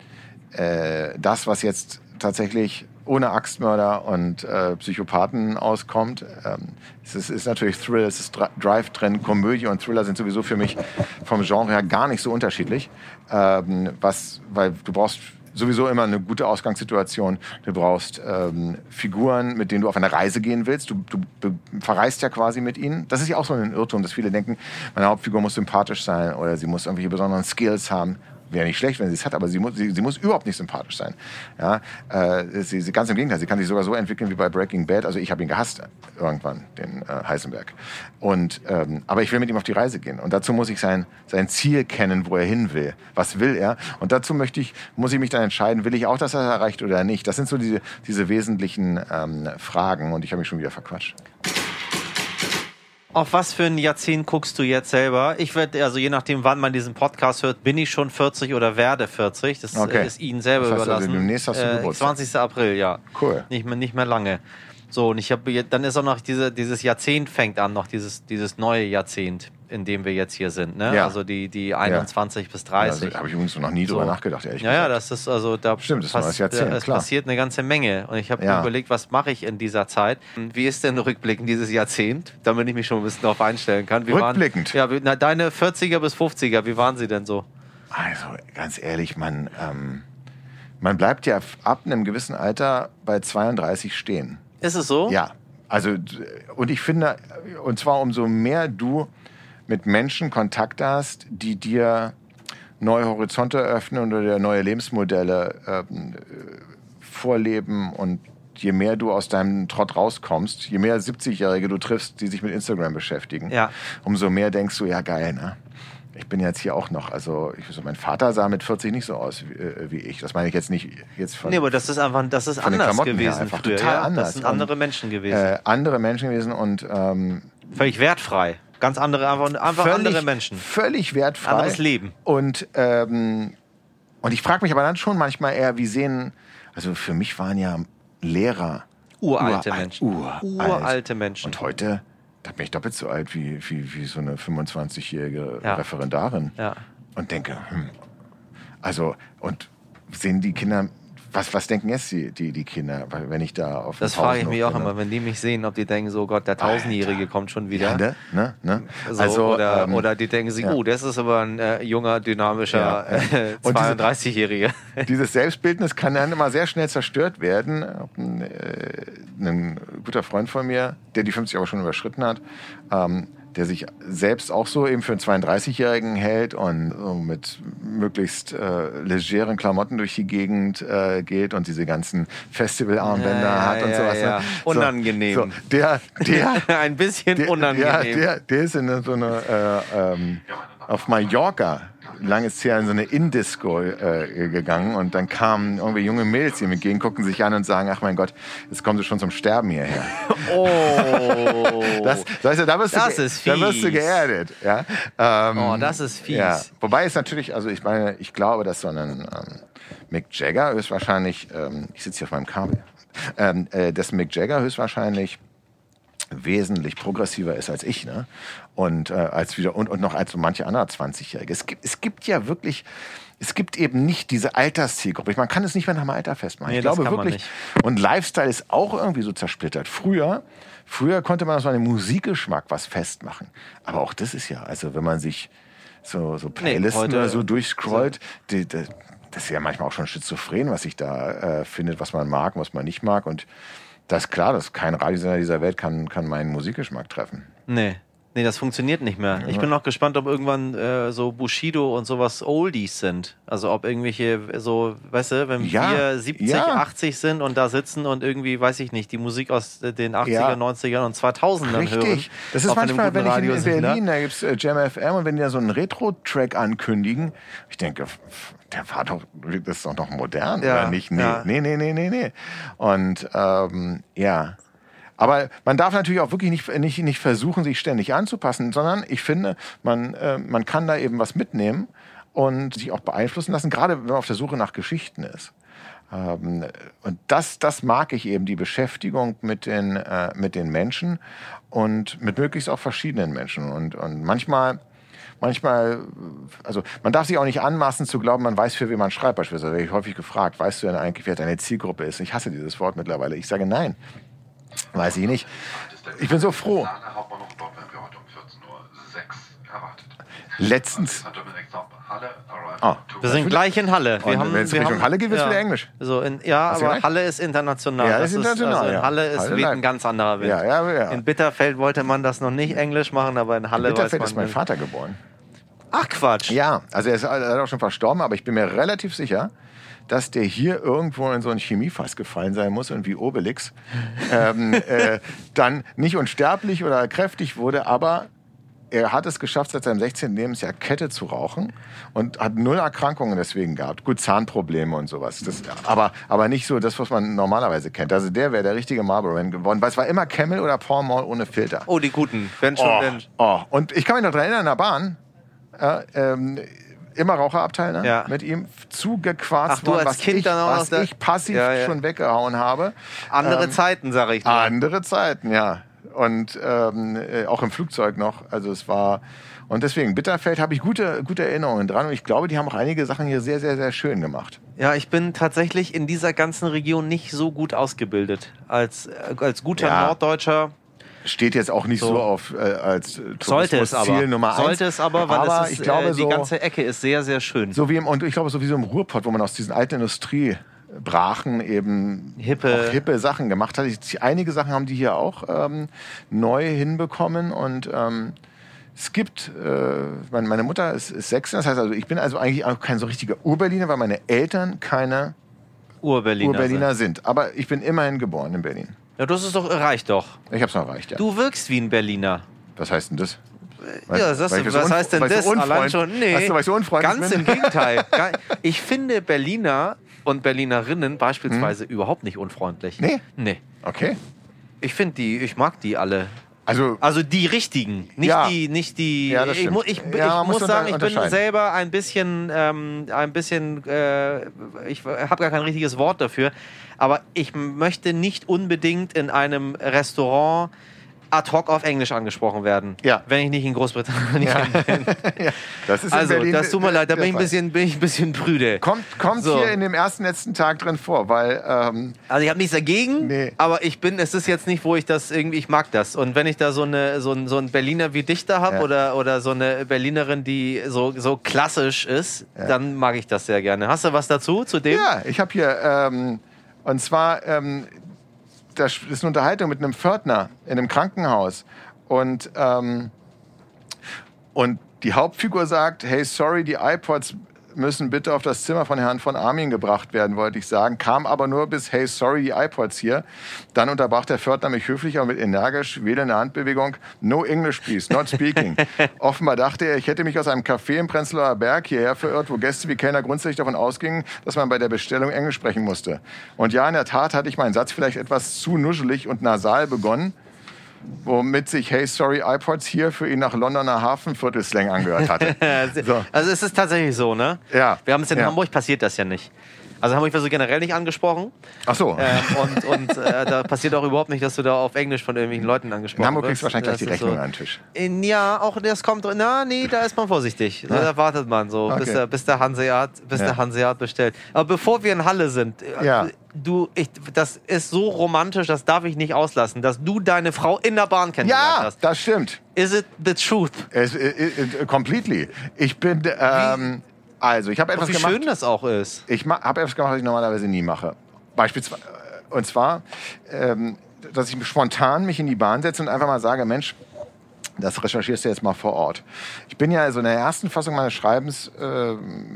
äh, das, was jetzt tatsächlich ohne Axtmörder und äh, Psychopathen auskommt. Ähm, es ist, ist natürlich Thrill, es ist Drive drin, Komödie und Thriller sind sowieso für mich vom Genre her gar nicht so unterschiedlich. Ähm, was, weil du brauchst sowieso immer eine gute Ausgangssituation. Du brauchst ähm, Figuren, mit denen du auf eine Reise gehen willst. Du, du verreist ja quasi mit ihnen. Das ist ja auch so ein Irrtum, dass viele denken, meine Hauptfigur muss sympathisch sein oder sie muss irgendwelche besonderen Skills haben. Wäre nicht schlecht, wenn sie es hat, aber sie muss, sie, sie muss überhaupt nicht sympathisch sein. Ja, äh, sie, sie, ganz im Gegenteil, sie kann sich sogar so entwickeln wie bei Breaking Bad. Also ich habe ihn gehasst irgendwann, den äh, Heisenberg. Und, ähm, aber ich will mit ihm auf die Reise gehen. Und dazu muss ich sein, sein Ziel kennen, wo er hin will. Was will er? Und dazu möchte ich, muss ich mich dann entscheiden, will ich auch, dass er erreicht oder nicht. Das sind so diese, diese wesentlichen ähm, Fragen. Und ich habe mich schon wieder verquatscht. Auf was für ein Jahrzehnt guckst du jetzt selber? Ich werde, also je nachdem, wann man diesen Podcast hört, bin ich schon 40 oder werde 40. Das Okay. ist Ihnen selber Das heißt also, überlassen. demnächst hast du äh, Geburtstag. 20. April, ja. Cool. Nicht mehr, nicht mehr lange. So, und ich habe, dann ist auch noch diese, dieses Jahrzehnt fängt an, noch dieses, dieses neue Jahrzehnt, in dem wir jetzt hier sind. Ne? Ja. Also die, die 21 bis 30. Also, habe ich übrigens noch nie drüber So. nachgedacht, ehrlich Ja, ja, gesagt. das ist also da Stimmt, das neues Jahrzehnt, äh, es klar. passiert eine ganze Menge und ich habe Ja. überlegt, was mache ich in dieser Zeit? Wie ist denn rückblickend dieses Jahrzehnt, damit ich mich schon ein bisschen darauf einstellen kann? Wie Rückblickend? Waren, ja, na, deine 40er bis 50er, wie waren sie denn so? Also ganz ehrlich, man, ähm, man bleibt ja ab einem gewissen Alter bei 32 stehen. Ist es so? Ja, also und ich finde, und zwar umso mehr du mit Menschen Kontakt hast, die dir neue Horizonte eröffnen oder dir neue Lebensmodelle ähm, äh, vorleben und je mehr du aus deinem Trott rauskommst, je mehr 70-Jährige du triffst, die sich mit Instagram beschäftigen, Ja. umso mehr denkst du, ja geil, ne? Ich bin jetzt hier auch noch, also ich, so, mein Vater sah mit 40 nicht so aus wie, äh, wie ich. Das meine ich jetzt nicht jetzt von Nee, aber das ist einfach, das ist anders gewesen einfach früher. total ja? anders. Das sind andere Und, Menschen gewesen. äh, andere Menschen gewesen und ähm, Völlig wertfrei. Ganz andere, einfach, einfach völlig, andere Menschen. Völlig wertfrei. Anderes Leben. Und, ähm, und ich frage mich aber dann schon manchmal eher, wie sehen, also für mich waren ja Lehrer Uralte uralt, Menschen. Uralt. Uralte Menschen. Und heute, da bin ich doppelt so alt wie, wie, wie so eine 25-jährige Ja. Referendarin. Ja. Und denke, hm, also, und sehen die Kinder, was, was denken jetzt die, die, die Kinder, wenn ich da auf Das frage ich mich auch immer, wenn die mich sehen, ob die denken, so Gott, der Tausendjährige kommt schon wieder. Ja, ne? Ne? Ne? So, also, oder, ähm, oder die denken sich, ja. oh, das ist aber ein äh, junger, dynamischer Ja. äh, Und diese- [laughs] 32-Jähriger. [laughs] Dieses Selbstbildnis kann dann immer sehr schnell zerstört werden. Ein, äh, ein guter Freund von mir, der die 50 aber schon überschritten hat, ähm, der sich selbst auch so eben für einen 32-Jährigen hält und so mit möglichst äh, legeren Klamotten durch die Gegend äh, geht und diese ganzen Festivalarmbänder Ja, ja, hat und ja, sowas. ja. Ne? Unangenehm. So, der, der, [laughs] ein bisschen der, unangenehm. Ja, der, der ist in so eine, äh, ähm, auf Mallorca, langes her in so eine Indisco äh, gegangen und dann kamen irgendwie junge Mädels ihm entgegen, gucken sich an und sagen, ach mein Gott, jetzt kommen sie schon zum Sterben hierher. [laughs] oh. Das, weißt du, da wirst, Das du, ist da wirst du fies. geerdet. Ja? Ähm, Oh, das ist fies. Ja. Wobei es natürlich, also ich meine, ich glaube, dass so ein ähm, Mick Jagger höchstwahrscheinlich, ähm, ich sitze hier auf meinem Kabel, ähm, äh, dass Mick Jagger höchstwahrscheinlich wesentlich progressiver ist als ich, ne? Und äh, als wieder und, und noch als so manche andere 20-Jährige. Es gibt, es gibt ja wirklich, es gibt eben nicht diese Alterszielgruppe. Man kann es nicht mehr nach dem Alter festmachen. Nee, ich glaube wirklich. Und Lifestyle ist auch irgendwie so zersplittert. Früher, früher konnte man so an dem Musikgeschmack was festmachen. Aber auch das ist ja, also wenn man sich so, so Playlisten heute- oder so durchscrollt, die, die, das ist ja manchmal auch schon schizophren, was sich da äh, findet, was man mag und was man nicht mag. Und das ist klar, dass kein Radiosender dieser Welt kann, kann meinen Musikgeschmack treffen. Nee. Nee, das funktioniert nicht mehr. Ich bin noch gespannt, ob irgendwann äh, so Bushido und sowas Oldies sind. Also ob irgendwelche so, weißt du, wenn Ja, wir 70, ja. 80 sind und da sitzen und irgendwie, weiß ich nicht, die Musik aus äh, den 80er, Ja. 90ern und 2000ern hören. Richtig. Das ist manchmal, wenn ich in, in. Berlin, da gibt's äh, Jam FM und wenn die da so einen Retro-Track ankündigen, ich denke, der war doch, das ist doch noch modern, Ja, oder nicht? Nee, ja. nee, nee, nee, nee, nee. Und ähm, ja. Aber man darf natürlich auch wirklich nicht, nicht, nicht versuchen, sich ständig anzupassen, sondern ich finde, man, äh, man kann da eben was mitnehmen und sich auch beeinflussen lassen, gerade wenn man auf der Suche nach Geschichten ist. Ähm, und das, das mag ich eben, die Beschäftigung mit den, äh, mit den Menschen und mit möglichst auch verschiedenen Menschen. Und, und manchmal manchmal, also man darf sich auch nicht anmaßen zu glauben, man weiß, für wen man schreibt. Beispielsweise werde ich häufig gefragt, weißt du denn eigentlich, wer deine Zielgruppe ist? Ich hasse dieses Wort mittlerweile. Ich sage nein. Weiß ich nicht. Ich bin so froh. Lana Hauptbahnhof, dort werden wir heute 14.06 Uhr erwartet. Letztens. Ah, Wir sind gleich in Halle. Wir Und haben, wenn es Richtung haben, Halle geht, wird's ja. wieder Englisch. So in, ja, Hast aber? Halle ist international. Ja, das ist international, Also in ja. Halle ist Halle ein ganz anderer Wind. Ja, ja, ja. In Bitterfeld wollte man das noch nicht Englisch machen, aber in Halle weiß Bitterfeld man. ist mein Vater geboren. Ach Quatsch. Ja, also er ist leider auch schon verstorben, aber ich bin mir relativ sicher, dass der hier irgendwo in so ein Chemiefass gefallen sein muss und wie Obelix ähm, [laughs] äh, dann nicht unsterblich oder kräftig wurde, aber er hat es geschafft, seit seinem 16. Lebensjahr Kette zu rauchen und hat null Erkrankungen deswegen gehabt. Gut, Zahnprobleme und sowas. Das, aber, aber nicht so das, was man normalerweise kennt. Also der wäre der richtige Marlboro Man geworden, weil es war immer Camel oder Pall Mall ohne Filter. Oh, die guten. Wenn schon, Oh, wenn. oh. Und ich kann mich noch daran erinnern, in der Bahn, äh, ähm, immer Raucherabteil, ne? Ja. mit ihm zugequarzt Ach, du worden, als was, Kind ich, dann auch noch was ich passiv Ja, ja. schon weggehauen habe. Andere Ähm, Zeiten, sag ich dir. Andere Zeiten, ja. Und ähm, äh, auch im Flugzeug noch. Also es war. Und deswegen, Bitterfeld habe ich gute, gute Erinnerungen dran. Und ich glaube, die haben auch einige Sachen hier sehr, sehr, sehr schön gemacht. Ja, ich bin tatsächlich in dieser ganzen Region nicht so gut ausgebildet. Als, äh, als guter Ja. Norddeutscher Steht jetzt auch nicht so, So. auf äh, als äh. Tourismusziel Nummer eins. sollte es aber, weil aber es ist, ich glaube, äh, die so, ganze Ecke ist sehr, sehr schön. So wie im, und ich glaube, sowieso im Ruhrpott, wo man aus diesen alten Industriebrachen eben Hippe. auch hippe Sachen gemacht hat. Ich, einige Sachen haben die hier auch ähm, neu hinbekommen und ähm, es gibt, äh, meine, meine Mutter ist, ist Sächsin, das heißt also, ich bin also eigentlich auch kein so richtiger Urberliner, weil meine Eltern keine Urberliner. Urberliner sind. sind. Aber ich bin immerhin geboren in Berlin. Ja, das ist doch, reicht doch. Ich noch erreicht, ja. Du wirkst wie ein Berliner. Was heißt denn das? ja, das, weil ich so was heißt denn das? so Allein schon, nee. Weißt du, weil ich so unfreundlich Ganz bin? im Gegenteil. Ich finde Berliner und Berlinerinnen beispielsweise überhaupt nicht unfreundlich. Hm? Nee? Nee. Okay. Ich finde die, ich mag die alle. Also, Also die richtigen, nicht Ja. die, nicht die. Ja, ich mu- ich, Ja, ich muss sagen, ich bin selber ein bisschen, ähm, ein bisschen, äh, ich habe gar kein richtiges Wort dafür, aber ich möchte nicht unbedingt in einem Restaurant ad hoc auf Englisch angesprochen werden, Ja. wenn ich nicht in Großbritannien ja. [laughs] bin. [laughs] ja, das ist Also, Berlin das tut mir leid, da bin ich ein bisschen, bin ich ein bisschen prüde. Kommt, kommt So. hier in dem ersten letzten Tag drin vor, weil ähm, Also ich habe nichts dagegen, Nee. aber ich bin, es ist jetzt nicht, wo ich das irgendwie, ich mag das. Und wenn ich da so eine so ein, so ein Berliner wie Dichter habe Ja. oder, oder so eine Berlinerin, die so, so klassisch ist, dann mag ich das sehr gerne. Hast du was dazu, zu dem? ja, ich habe hier ähm, und zwar ähm, das ist eine Unterhaltung mit einem Pförtner in einem Krankenhaus. Und ähm, und die Hauptfigur sagt, hey, sorry, die iPods müssen bitte auf das Zimmer von Herrn von Armin gebracht werden, wollte ich sagen. Kam aber nur bis, hey, sorry, die iPods hier. Dann unterbrach der Pförtner mich höflich, aber mit energisch wählender Handbewegung, no English, please, not speaking. [laughs] Offenbar dachte er, ich hätte mich aus einem Café im Prenzlauer Berg hierher verirrt, wo Gäste wie Kellner grundsätzlich davon ausgingen, dass man bei der Bestellung Englisch sprechen musste. Und ja, in der Tat hatte ich meinen Satz vielleicht etwas zu nuschelig und nasal begonnen, womit sich Hey Sorry iPods hier für ihn nach Londoner Hafenviertel-Slang angehört hatte. [laughs] So. Also es ist tatsächlich so, ne? Ja. Wir haben es in Ja. Hamburg passiert das ja nicht. Also Hamburg wird so generell nicht angesprochen. Ach so. Ähm, und und äh, da passiert auch überhaupt nicht, dass du da auf Englisch von irgendwelchen Leuten angesprochen In Hamburg wirst. kriegst du wahrscheinlich gleich die Rechnung so. an den Tisch. In, ja, auch das kommt. Na, nee, da ist man vorsichtig. Da wartet man so, bis, Okay. der, bis der Hanseat, bis Ja. der Hanseat bestellt. Aber bevor wir in Halle sind, äh, Ja. du, ich, das ist so romantisch, das darf ich nicht auslassen, dass du deine Frau in der Bahn kennengelernt Ja, hast. das stimmt. Is it the truth? Es, äh, äh, completely. Ich bin, ähm, also ich habe etwas Wie gemacht. schön das auch ist. Ich habe etwas gemacht, was ich normalerweise nie mache. Beispielsweise, äh, und zwar, ähm, dass ich spontan mich in die Bahn setze und einfach mal sage, Mensch, das recherchierst du jetzt mal vor Ort. Ich bin ja so in der ersten Fassung meines Schreibens, äh,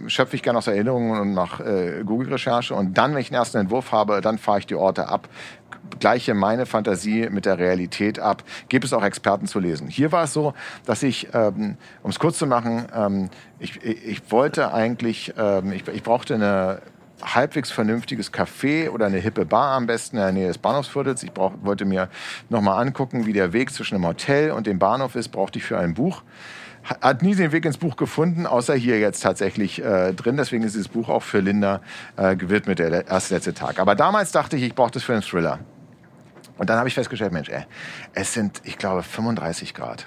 schöpfe ich gerne aus Erinnerungen und nach äh, Google-Recherche. Und dann, wenn ich den ersten Entwurf habe, dann fahre ich die Orte ab. Gleiche meine Fantasie mit der Realität ab. Gibt es auch Experten zu lesen. Hier war es so, dass ich, ähm, um es kurz zu machen, ähm, ich, ich, wollte eigentlich, ähm, ich, ich brauchte eine halbwegs vernünftiges Café oder eine hippe Bar am besten in der Nähe des Bahnhofsviertels. Ich brauch, wollte mir nochmal angucken, wie der Weg zwischen dem Hotel und dem Bahnhof ist, brauchte ich für ein Buch. Ha- Hat nie den Weg ins Buch gefunden, außer hier jetzt tatsächlich äh, drin. Deswegen ist dieses Buch auch für Linda äh, gewidmet, der erste letzte Tag. Aber damals dachte ich, ich brauche das für einen Thriller. Und dann habe ich festgestellt, Mensch, ey, es sind, ich glaube, 35 Grad.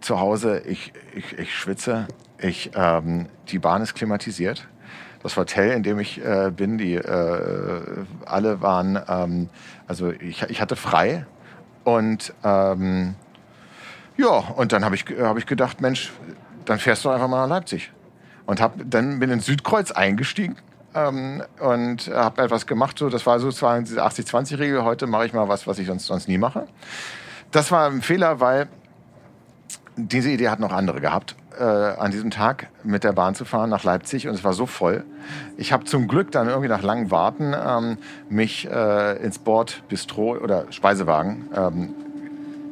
zu Hause, ich, ich, ich schwitze. Ich, ähm, die Bahn ist klimatisiert. Das Hotel, in dem ich äh, bin, die äh, alle waren, ähm, also ich, ich hatte frei. Und ähm, ja, und dann habe ich, hab ich gedacht, Mensch, dann fährst du einfach mal nach Leipzig. Und hab, dann bin ins Südkreuz eingestiegen ähm, und habe etwas gemacht. So, das war so zwar diese 80-20-Regel. Heute mache ich mal was, was ich sonst, sonst nie mache. Das war ein Fehler, weil diese Idee hat noch andere gehabt, äh, an diesem Tag mit der Bahn zu fahren nach Leipzig und es war so voll. Ich habe zum Glück dann irgendwie nach langem Warten ähm, mich äh, ins Bord Bistro oder Speisewagen ähm,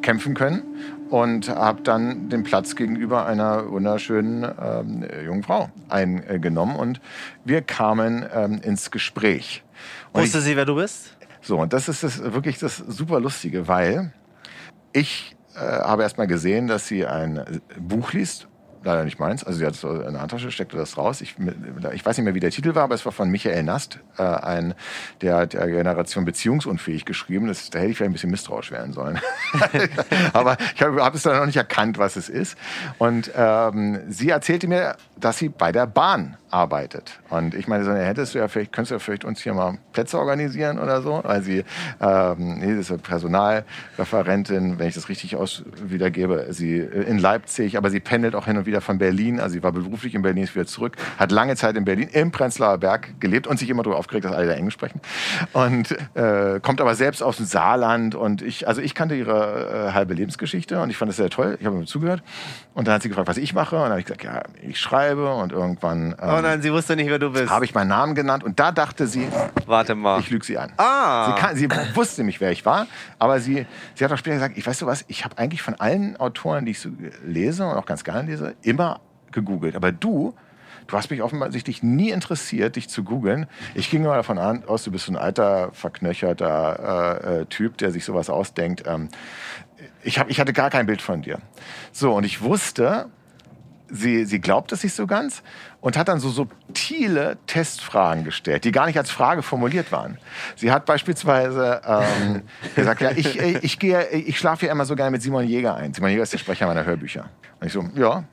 kämpfen können und habe dann den Platz gegenüber einer wunderschönen ähm, jungen Frau eingenommen und wir kamen ähm, ins Gespräch. Und Wusste sie, wer du bist? so, und das ist das, wirklich das super Lustige, weil ich äh, habe erst mal gesehen, dass sie ein Buch liest. Leider nicht meins. Also sie hat es so in der Handtasche, steckte das raus. Ich, ich weiß nicht mehr, wie der Titel war, aber es war von Michael Nast, äh, ein, der der Generation beziehungsunfähig geschrieben. Das, da hätte ich vielleicht ein bisschen misstrauisch werden sollen. [laughs] [laughs] aber ich habe hab es dann noch nicht erkannt, was es ist. Und ähm, sie erzählte mir, dass sie bei der Bahn arbeitet. Und ich meine, so, hättest du ja vielleicht, könntest du ja vielleicht uns hier mal Plätze organisieren oder so, weil sie, ähm, nee, das ist Personalreferentin, wenn ich das richtig aus wiedergebe, sie in Leipzig, aber sie pendelt auch hin und wieder von Berlin, also sie war beruflich in Berlin, ist wieder zurück, hat lange Zeit in Berlin im Prenzlauer Berg gelebt und sich immer darüber aufgeregt, dass alle da Englisch sprechen und äh, kommt aber selbst aus dem Saarland und ich, also ich kannte ihre äh, halbe Lebensgeschichte und ich fand das sehr toll, ich habe mir zugehört und dann hat sie gefragt, was ich mache und dann habe ich gesagt, ja, ich schreibe und irgendwann Oh nein, sie wusste nicht, wer du bist. habe ich meinen Namen genannt und da dachte sie, Warte mal. ich lüge sie an. Ah. Sie, kann, sie wusste nicht, wer ich war, aber sie, sie hat auch später gesagt, ich weiß du was, ich habe eigentlich von allen Autoren, die ich so lese und auch ganz gerne lese, immer gegoogelt. Aber du, du hast mich offensichtlich nie interessiert, dich zu googeln. Ich ging mal davon aus, du bist so ein alter, verknöcherter äh, äh, Typ, der sich sowas ausdenkt. Ähm, ich, hab, ich hatte gar kein Bild von dir. So, und ich wusste, sie, sie glaubt es nicht so ganz und hat dann so subtile Testfragen gestellt, die gar nicht als Frage formuliert waren. Sie hat beispielsweise ähm, gesagt, ja, ich, ich, gehe, ich schlafe ja immer so gerne mit Simon Jäger ein. Simon Jäger ist der Sprecher meiner Hörbücher. Und ich so, ja.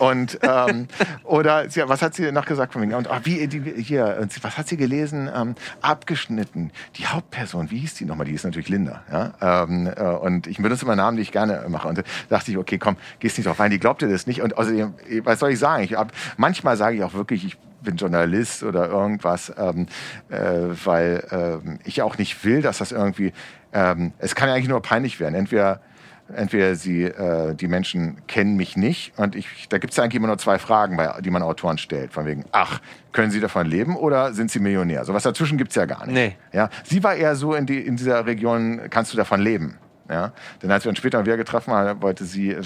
Und ähm, oder sie, was hat sie noch gesagt von mir? Und ah, wie die, hier, und sie- was hat sie gelesen? Ähm, abgeschnitten. Die Hauptperson, wie hieß die nochmal? Die ist natürlich Linda. Ja? Ähm, äh, und ich benutze immer Namen, die ich gerne mache. Und da dachte ich, okay, komm, gehst nicht drauf ein. Die glaubte das nicht. Und außerdem, was soll ich sagen? Ich hab, manchmal sage ich auch wirklich, ich bin Journalist oder irgendwas, ähm, äh, weil ähm, ich auch nicht will, dass das irgendwie. Ähm, es kann ja eigentlich nur peinlich werden. Entweder entweder sie, äh, die Menschen kennen mich nicht und ich, da gibt es eigentlich immer nur zwei Fragen, bei, die man Autoren stellt. Von wegen, ach, können sie davon leben oder sind sie Millionär? So was dazwischen gibt es ja gar nicht. Nee. Ja, sie war eher so in, die, in dieser Region, kannst du davon leben? Ja, denn als wir uns später wieder getroffen haben, wollte sie,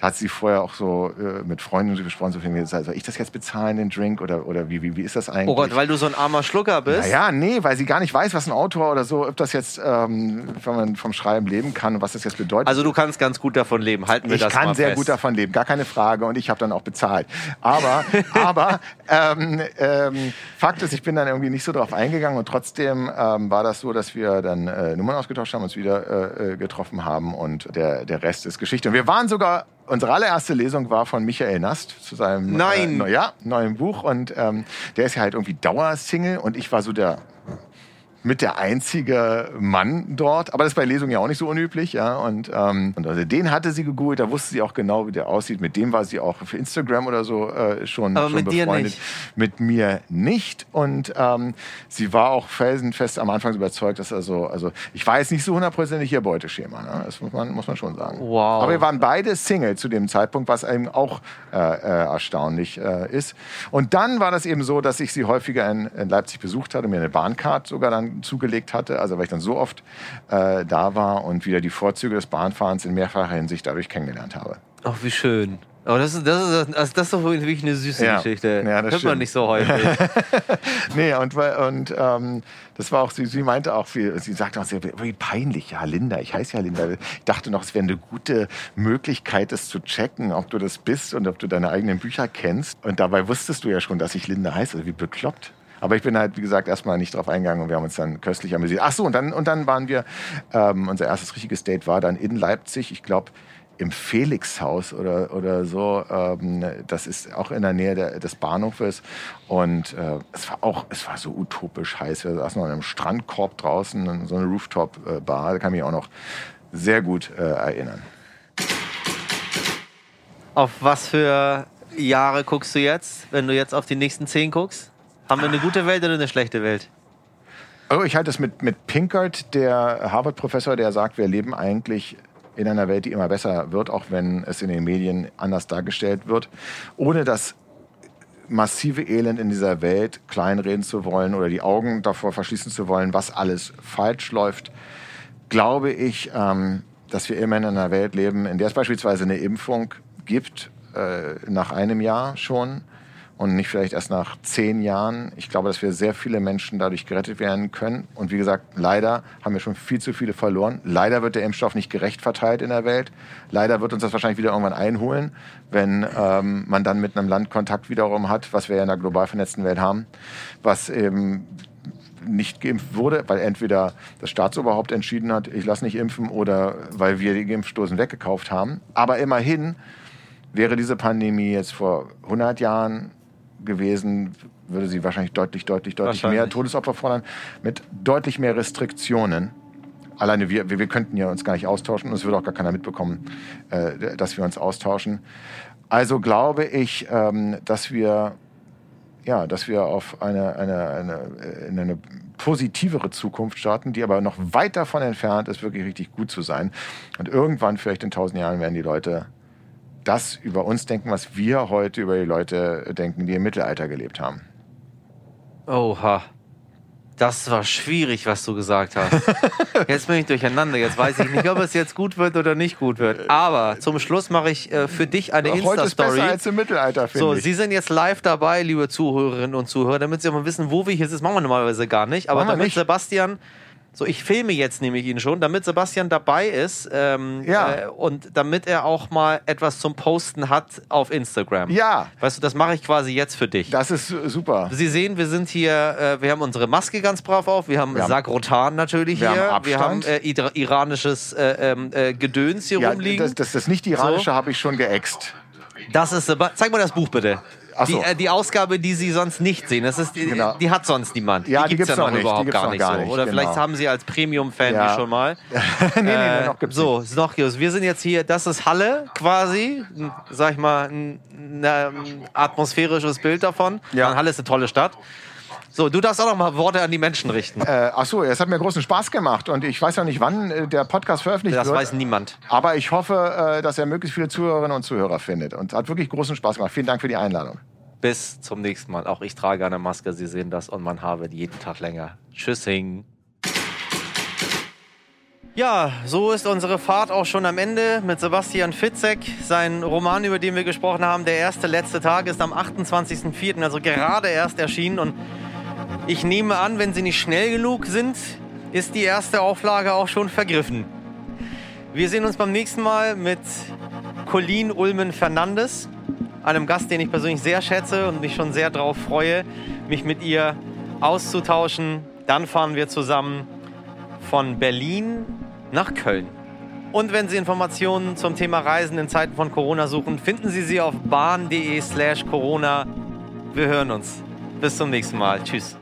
da hat sie vorher auch so äh, mit Freunden gesprochen, so viel, soll ich das jetzt bezahlen, den Drink oder, oder wie, wie, wie ist das eigentlich? Oh Gott, weil du so ein armer Schlucker bist? Naja, nee, weil sie gar nicht weiß, was ein Autor oder so, ob das jetzt, ähm, wenn man vom Schreiben leben kann und was das jetzt bedeutet. Also du kannst ganz gut davon leben. Halten wir ich das kann mal sehr fest. gut davon leben, gar keine Frage. Und ich habe dann auch bezahlt. Aber, [laughs] aber ähm, ähm, Fakt ist, ich bin dann irgendwie nicht so drauf eingegangen. Und trotzdem ähm, war das so, dass wir dann äh, Nummern ausgetauscht haben, uns wieder äh, äh, getroffen haben. Und der, der Rest ist Geschichte. Und wir waren sogar, unsere allererste Lesung war von Michael Nast zu seinem Nein. Äh, ja, neuen Buch. Und ähm, der ist ja halt irgendwie Dauersingle. Und ich war so der mit der einzige Mann dort. Aber das ist bei Lesungen ja auch nicht so unüblich. Ja? Und, ähm, und also den hatte sie gegoogelt, da wusste sie auch genau, wie der aussieht. Mit dem war sie auch für Instagram oder so äh, schon, Aber schon mit dir befreundet. nicht. Mit mir nicht. Und ähm, sie war auch felsenfest am Anfang überzeugt, dass also, also ich war jetzt nicht so hundertprozentig ihr Beuteschema. Ne? Das muss man, muss man schon sagen. Wow. Aber wir waren beide Single zu dem Zeitpunkt, was eben auch äh, äh, erstaunlich äh, ist. Und dann war das eben so, dass ich sie häufiger in, in Leipzig besucht hatte, mir eine Bahncard sogar dann zugelegt hatte, also weil ich dann so oft äh, da war und wieder die Vorzüge des Bahnfahrens in mehrfacher Hinsicht dadurch kennengelernt habe. Ach, wie schön. Aber das ist, das ist, also das ist doch wirklich eine süße Ja. Geschichte. Ja, das Hört man stimmt. nicht so häufig. [laughs] Nee, und, und ähm, das war auch, sie, sie meinte auch, wie, sie sagte auch sehr, wie peinlich, ja, Linda, ich heiße ja Linda. Ich dachte noch, es wäre eine gute Möglichkeit, das zu checken, ob du das bist und ob du deine eigenen Bücher kennst. Und dabei wusstest du ja schon, dass ich Linda heiße, also wie bekloppt. Aber ich bin halt, wie gesagt, erstmal nicht drauf eingegangen und wir haben uns dann köstlich amüsiert. Ach so, und dann, und dann waren wir, ähm, unser erstes richtiges Date war dann in Leipzig, ich glaube, im Felixhaus oder, oder so. Ähm, das ist auch in der Nähe der, des Bahnhofes. Und äh, es war auch, es war so utopisch heiß. Wir saßen noch in einem Strandkorb draußen, so eine Rooftop-Bar. Da kann ich mich auch noch sehr gut äh, erinnern. Auf was für Jahre guckst du jetzt, wenn du jetzt auf die nächsten zehn guckst? Haben wir eine gute Welt oder eine schlechte Welt? Also ich halte es mit, mit Pinkert, der Harvard-Professor, der sagt, wir leben eigentlich in einer Welt, die immer besser wird, auch wenn es in den Medien anders dargestellt wird, ohne das massive Elend in dieser Welt kleinreden zu wollen oder die Augen davor verschließen zu wollen, was alles falsch läuft, glaube ich, ähm, dass wir immer in einer Welt leben, in der es beispielsweise eine Impfung gibt, äh, nach einem Jahr schon und nicht vielleicht erst nach zehn Jahren. Ich glaube, dass wir sehr viele Menschen dadurch gerettet werden können. Und wie gesagt, leider haben wir schon viel zu viele verloren. Leider wird der Impfstoff nicht gerecht verteilt in der Welt. Leider wird uns das wahrscheinlich wieder irgendwann einholen, wenn ähm, man dann mit einem Land Kontakt wiederum hat, was wir ja in der global vernetzten Welt haben, was eben nicht geimpft wurde, weil entweder das Staatsoberhaupt entschieden hat, ich lasse nicht impfen, oder weil wir die Impfstoßen weggekauft haben. Aber immerhin wäre diese Pandemie jetzt vor 100 Jahren gewesen, würde sie wahrscheinlich deutlich, deutlich, deutlich Wahrscheinlich. mehr Todesopfer fordern, mit deutlich mehr Restriktionen. Alleine wir, wir, wir könnten ja uns gar nicht austauschen und es würde auch gar keiner mitbekommen, äh, dass wir uns austauschen. Also glaube ich, ähm, dass wir ja, dass wir auf eine, eine, eine, äh, in eine positivere Zukunft starten, die aber noch weit davon entfernt ist, wirklich richtig gut zu sein. Und irgendwann, vielleicht in tausend Jahren, werden die Leute das über uns denken, was wir heute über die Leute denken, die im Mittelalter gelebt haben. Oha. Das war schwierig, was du gesagt hast. [laughs] Jetzt bin ich durcheinander. Jetzt weiß ich nicht, ob es jetzt gut wird oder nicht gut wird. Aber zum Schluss mache ich äh, für dich eine Heute ist besser Insta-Story. als im Mittelalter, finde So, ich. Sie sind jetzt live dabei, liebe Zuhörerinnen und Zuhörer, damit Sie auch mal wissen, wo wir hier sind. Das machen wir normalerweise gar nicht. Aber Machen damit nicht. Sebastian, so ich filme jetzt nämlich ihn schon, damit Sebastian dabei ist ähm, Ja. äh, und damit er auch mal etwas zum Posten hat auf Instagram. Ja. Weißt du, das mache ich quasi jetzt für dich. Das ist super. Sie sehen, wir sind hier, äh, wir haben unsere Maske ganz brav auf, wir haben Wir haben- Sagrotan natürlich wir hier, haben wir haben Abstand. äh, ira- iranisches äh, ähm, äh, Gedöns hier Ja, rumliegen. das, das, das nicht iranische So. habe ich schon geäxt. Das ist, zeig mal das Buch bitte. Ach Die, so. äh, die Ausgabe, die Sie sonst nicht sehen, das ist, die, Genau. die hat sonst niemand. Ja, die gibt's gibt's noch nicht, die überhaupt gar noch nicht gar so. nicht, Oder vielleicht genau. haben Sie als Premium-Fan Ja. die schon mal. [laughs] nee, nee, Äh, nee, noch gibt's so, ist noch Gios. Wir sind jetzt hier, das ist Halle quasi, sag ich mal, ein, ein ähm, atmosphärisches Bild davon. Ja. Und Halle ist eine tolle Stadt. So, du darfst auch noch mal Worte an die Menschen richten. Äh, ach so, es hat mir großen Spaß gemacht und ich weiß ja nicht, wann äh, der Podcast veröffentlicht Das wird. weiß niemand. Aber ich hoffe, äh, dass er möglichst viele Zuhörerinnen und Zuhörer findet. Und es hat wirklich großen Spaß gemacht. Vielen Dank für die Einladung. Bis zum nächsten Mal. Auch ich trage eine Maske, Sie sehen das und mein Haar wird jeden Tag länger. Tschüssing. Ja, so ist unsere Fahrt auch schon am Ende mit Sebastian Fitzek. Sein Roman, über den wir gesprochen haben, der erste letzte Tag, ist am 28.04., also gerade erst erschienen. Und ich nehme an, wenn Sie nicht schnell genug sind, ist die erste Auflage auch schon vergriffen. Wir sehen uns beim nächsten Mal mit Colleen Ulmen Fernandes, einem Gast, den ich persönlich sehr schätze und mich schon sehr darauf freue, mich mit ihr auszutauschen. Dann fahren wir zusammen von Berlin nach Köln. Und wenn Sie Informationen zum Thema Reisen in Zeiten von Corona suchen, finden Sie sie auf bahn.de slash Corona. Wir hören uns. Bis zum nächsten Mal. Tschüss.